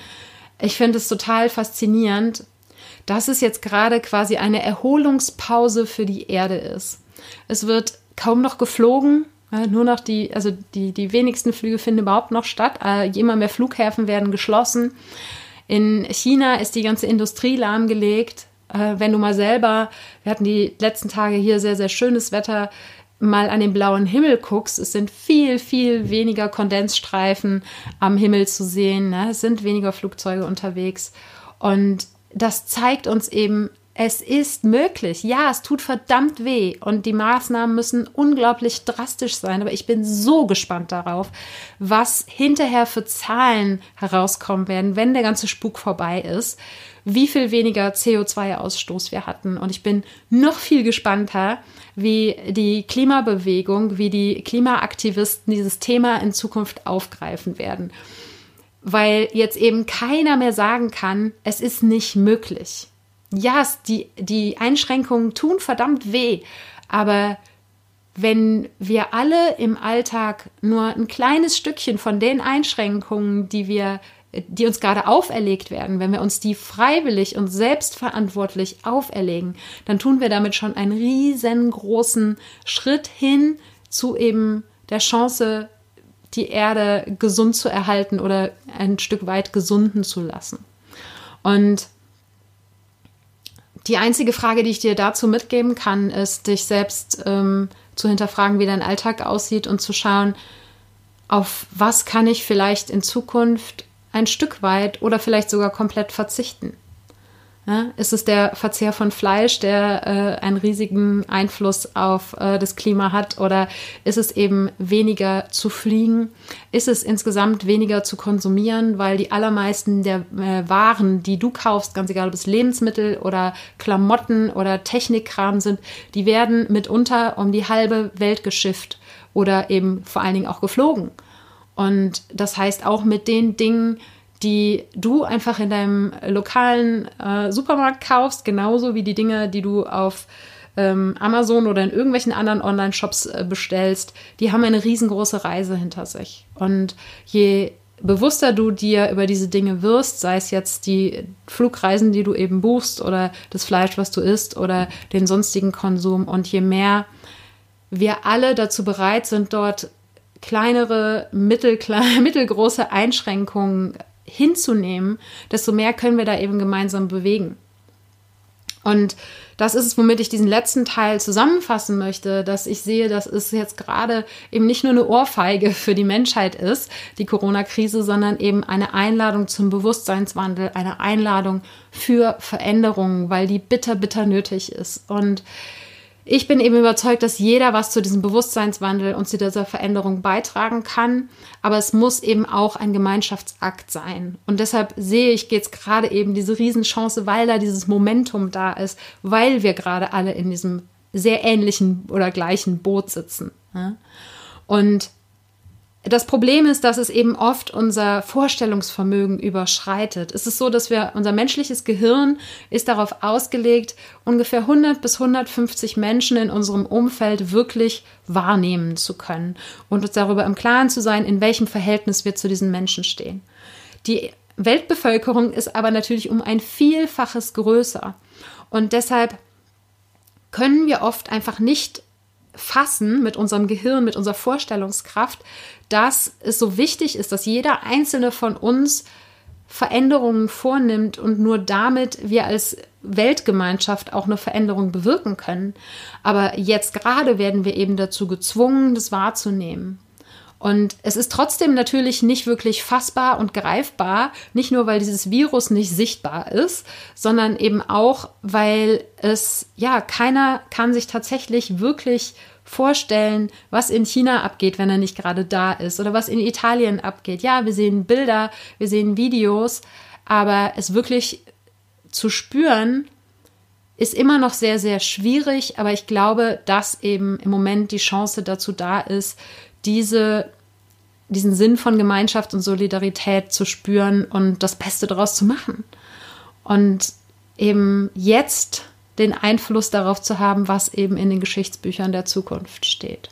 Ich finde es total faszinierend, dass es jetzt gerade quasi eine Erholungspause für die Erde ist. Es wird kaum noch geflogen, nur noch die, also die, die wenigsten Flüge finden überhaupt noch statt. Äh, immer mehr Flughäfen werden geschlossen. In China ist die ganze Industrie lahmgelegt. Äh, wenn du mal selber, wir hatten die letzten Tage hier sehr, sehr schönes Wetter, mal an den blauen Himmel guckst, es sind viel, viel weniger Kondensstreifen am Himmel zu sehen. Ne? Es sind weniger Flugzeuge unterwegs. Und das zeigt uns eben, es ist möglich. Ja, es tut verdammt weh und die Maßnahmen müssen unglaublich drastisch sein. Aber ich bin so gespannt darauf, was hinterher für Zahlen herauskommen werden, wenn der ganze Spuk vorbei ist wie viel weniger CO2-Ausstoß wir hatten. Und ich bin noch viel gespannter, wie die Klimabewegung, wie die Klimaaktivisten dieses Thema in Zukunft aufgreifen werden. Weil jetzt eben keiner mehr sagen kann, es ist nicht möglich. Ja, die, die Einschränkungen tun verdammt weh, aber wenn wir alle im Alltag nur ein kleines Stückchen von den Einschränkungen, die wir die uns gerade auferlegt werden, wenn wir uns die freiwillig und selbstverantwortlich auferlegen, dann tun wir damit schon einen riesengroßen Schritt hin zu eben der Chance, die Erde gesund zu erhalten oder ein Stück weit gesunden zu lassen. Und die einzige Frage, die ich dir dazu mitgeben kann, ist, dich selbst ähm, zu hinterfragen, wie dein Alltag aussieht und zu schauen, auf was kann ich vielleicht in Zukunft ein Stück weit oder vielleicht sogar komplett verzichten. Ja, ist es der Verzehr von Fleisch, der äh, einen riesigen Einfluss auf äh, das Klima hat? Oder ist es eben weniger zu fliegen? Ist es insgesamt weniger zu konsumieren? Weil die allermeisten der äh, Waren, die du kaufst, ganz egal ob es Lebensmittel oder Klamotten oder Technikkram sind, die werden mitunter um die halbe Welt geschifft oder eben vor allen Dingen auch geflogen. Und das heißt auch mit den Dingen, die du einfach in deinem lokalen äh, Supermarkt kaufst, genauso wie die Dinge, die du auf ähm, Amazon oder in irgendwelchen anderen Online-Shops äh, bestellst, die haben eine riesengroße Reise hinter sich. Und je bewusster du dir über diese Dinge wirst, sei es jetzt die Flugreisen, die du eben buchst oder das Fleisch, was du isst oder den sonstigen Konsum und je mehr wir alle dazu bereit sind, dort kleinere, mittelkle [LAUGHS] mittelgroße Einschränkungen hinzunehmen, desto mehr können wir da eben gemeinsam bewegen. Und das ist es, womit ich diesen letzten Teil zusammenfassen möchte, dass ich sehe, dass es jetzt gerade eben nicht nur eine Ohrfeige für die Menschheit ist, die Corona-Krise, sondern eben eine Einladung zum Bewusstseinswandel, eine Einladung für Veränderungen, weil die bitter, bitter nötig ist. Und ich bin eben überzeugt, dass jeder was zu diesem Bewusstseinswandel und zu dieser Veränderung beitragen kann. Aber es muss eben auch ein Gemeinschaftsakt sein. Und deshalb sehe ich jetzt gerade eben diese Riesenchance, weil da dieses Momentum da ist, weil wir gerade alle in diesem sehr ähnlichen oder gleichen Boot sitzen. Und das Problem ist, dass es eben oft unser Vorstellungsvermögen überschreitet. Es ist so, dass wir, unser menschliches Gehirn ist darauf ausgelegt, ungefähr 100 bis 150 Menschen in unserem Umfeld wirklich wahrnehmen zu können und uns darüber im Klaren zu sein, in welchem Verhältnis wir zu diesen Menschen stehen. Die Weltbevölkerung ist aber natürlich um ein Vielfaches größer und deshalb können wir oft einfach nicht fassen mit unserem Gehirn, mit unserer Vorstellungskraft, dass es so wichtig ist, dass jeder einzelne von uns Veränderungen vornimmt und nur damit wir als Weltgemeinschaft auch eine Veränderung bewirken können. Aber jetzt gerade werden wir eben dazu gezwungen, das wahrzunehmen. Und es ist trotzdem natürlich nicht wirklich fassbar und greifbar, nicht nur weil dieses Virus nicht sichtbar ist, sondern eben auch, weil es, ja, keiner kann sich tatsächlich wirklich vorstellen, was in China abgeht, wenn er nicht gerade da ist oder was in Italien abgeht. Ja, wir sehen Bilder, wir sehen Videos, aber es wirklich zu spüren, ist immer noch sehr, sehr schwierig, aber ich glaube, dass eben im Moment die Chance dazu da ist, diese, diesen Sinn von Gemeinschaft und Solidarität zu spüren und das Beste daraus zu machen. Und eben jetzt den Einfluss darauf zu haben, was eben in den Geschichtsbüchern der Zukunft steht.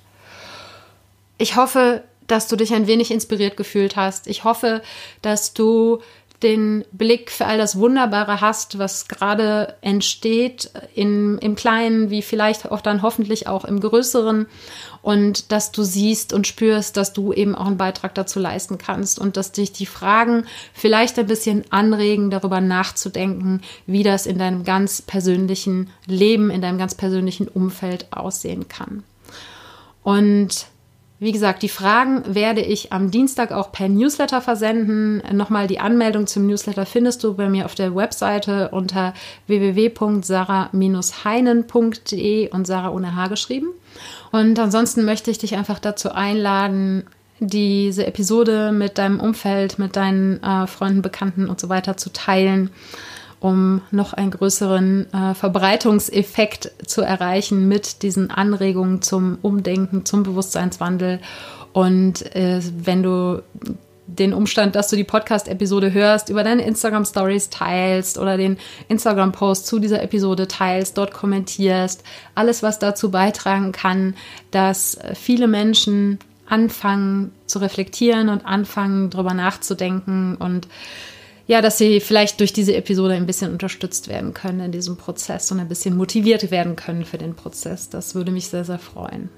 Ich hoffe, dass du dich ein wenig inspiriert gefühlt hast. Ich hoffe, dass du den Blick für all das Wunderbare hast, was gerade entsteht, in, im Kleinen, wie vielleicht auch dann hoffentlich auch im Größeren. Und dass du siehst und spürst, dass du eben auch einen Beitrag dazu leisten kannst und dass dich die Fragen vielleicht ein bisschen anregen, darüber nachzudenken, wie das in deinem ganz persönlichen Leben, in deinem ganz persönlichen Umfeld aussehen kann. Und wie gesagt, die Fragen werde ich am Dienstag auch per Newsletter versenden. Nochmal die Anmeldung zum Newsletter findest du bei mir auf der Webseite unter www.sarah-heinen.de und Sarah ohne H geschrieben. Und ansonsten möchte ich dich einfach dazu einladen, diese Episode mit deinem Umfeld, mit deinen äh, Freunden, Bekannten und so weiter zu teilen um noch einen größeren äh, Verbreitungseffekt zu erreichen mit diesen Anregungen zum Umdenken, zum Bewusstseinswandel. Und äh, wenn du den Umstand, dass du die Podcast-Episode hörst, über deine Instagram-Stories teilst oder den Instagram-Post zu dieser Episode teilst, dort kommentierst, alles, was dazu beitragen kann, dass viele Menschen anfangen zu reflektieren und anfangen, darüber nachzudenken und ja, dass sie vielleicht durch diese Episode ein bisschen unterstützt werden können in diesem Prozess und ein bisschen motiviert werden können für den Prozess. Das würde mich sehr, sehr freuen.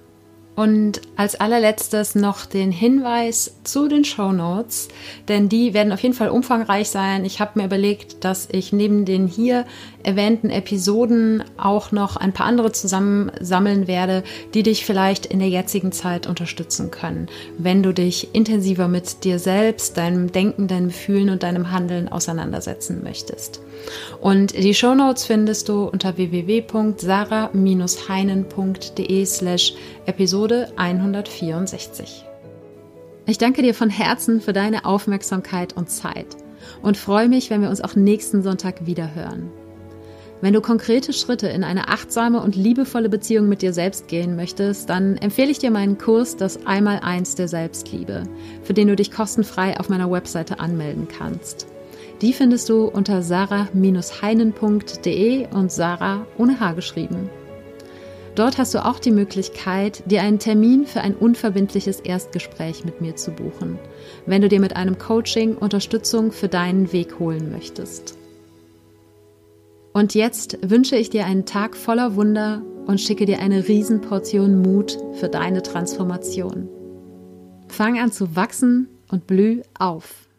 Und als allerletztes noch den Hinweis zu den Show Notes, denn die werden auf jeden Fall umfangreich sein. Ich habe mir überlegt, dass ich neben den hier erwähnten Episoden auch noch ein paar andere zusammensammeln werde, die dich vielleicht in der jetzigen Zeit unterstützen können, wenn du dich intensiver mit dir selbst, deinem Denken, deinem Fühlen und deinem Handeln auseinandersetzen möchtest. Und die Show Notes findest du unter www.sarah-heinen.de slash Episode 164. Ich danke dir von Herzen für deine Aufmerksamkeit und Zeit und freue mich, wenn wir uns auch nächsten Sonntag wieder hören. Wenn du konkrete Schritte in eine achtsame und liebevolle Beziehung mit dir selbst gehen möchtest, dann empfehle ich dir meinen Kurs Das Einmaleins der Selbstliebe, für den du dich kostenfrei auf meiner Webseite anmelden kannst. Die findest du unter sarah-heinen.de und Sarah ohne H geschrieben. Dort hast du auch die Möglichkeit, dir einen Termin für ein unverbindliches Erstgespräch mit mir zu buchen, wenn du dir mit einem Coaching Unterstützung für deinen Weg holen möchtest. Und jetzt wünsche ich dir einen Tag voller Wunder und schicke dir eine Riesenportion Mut für deine Transformation. Fang an zu wachsen und blüh auf.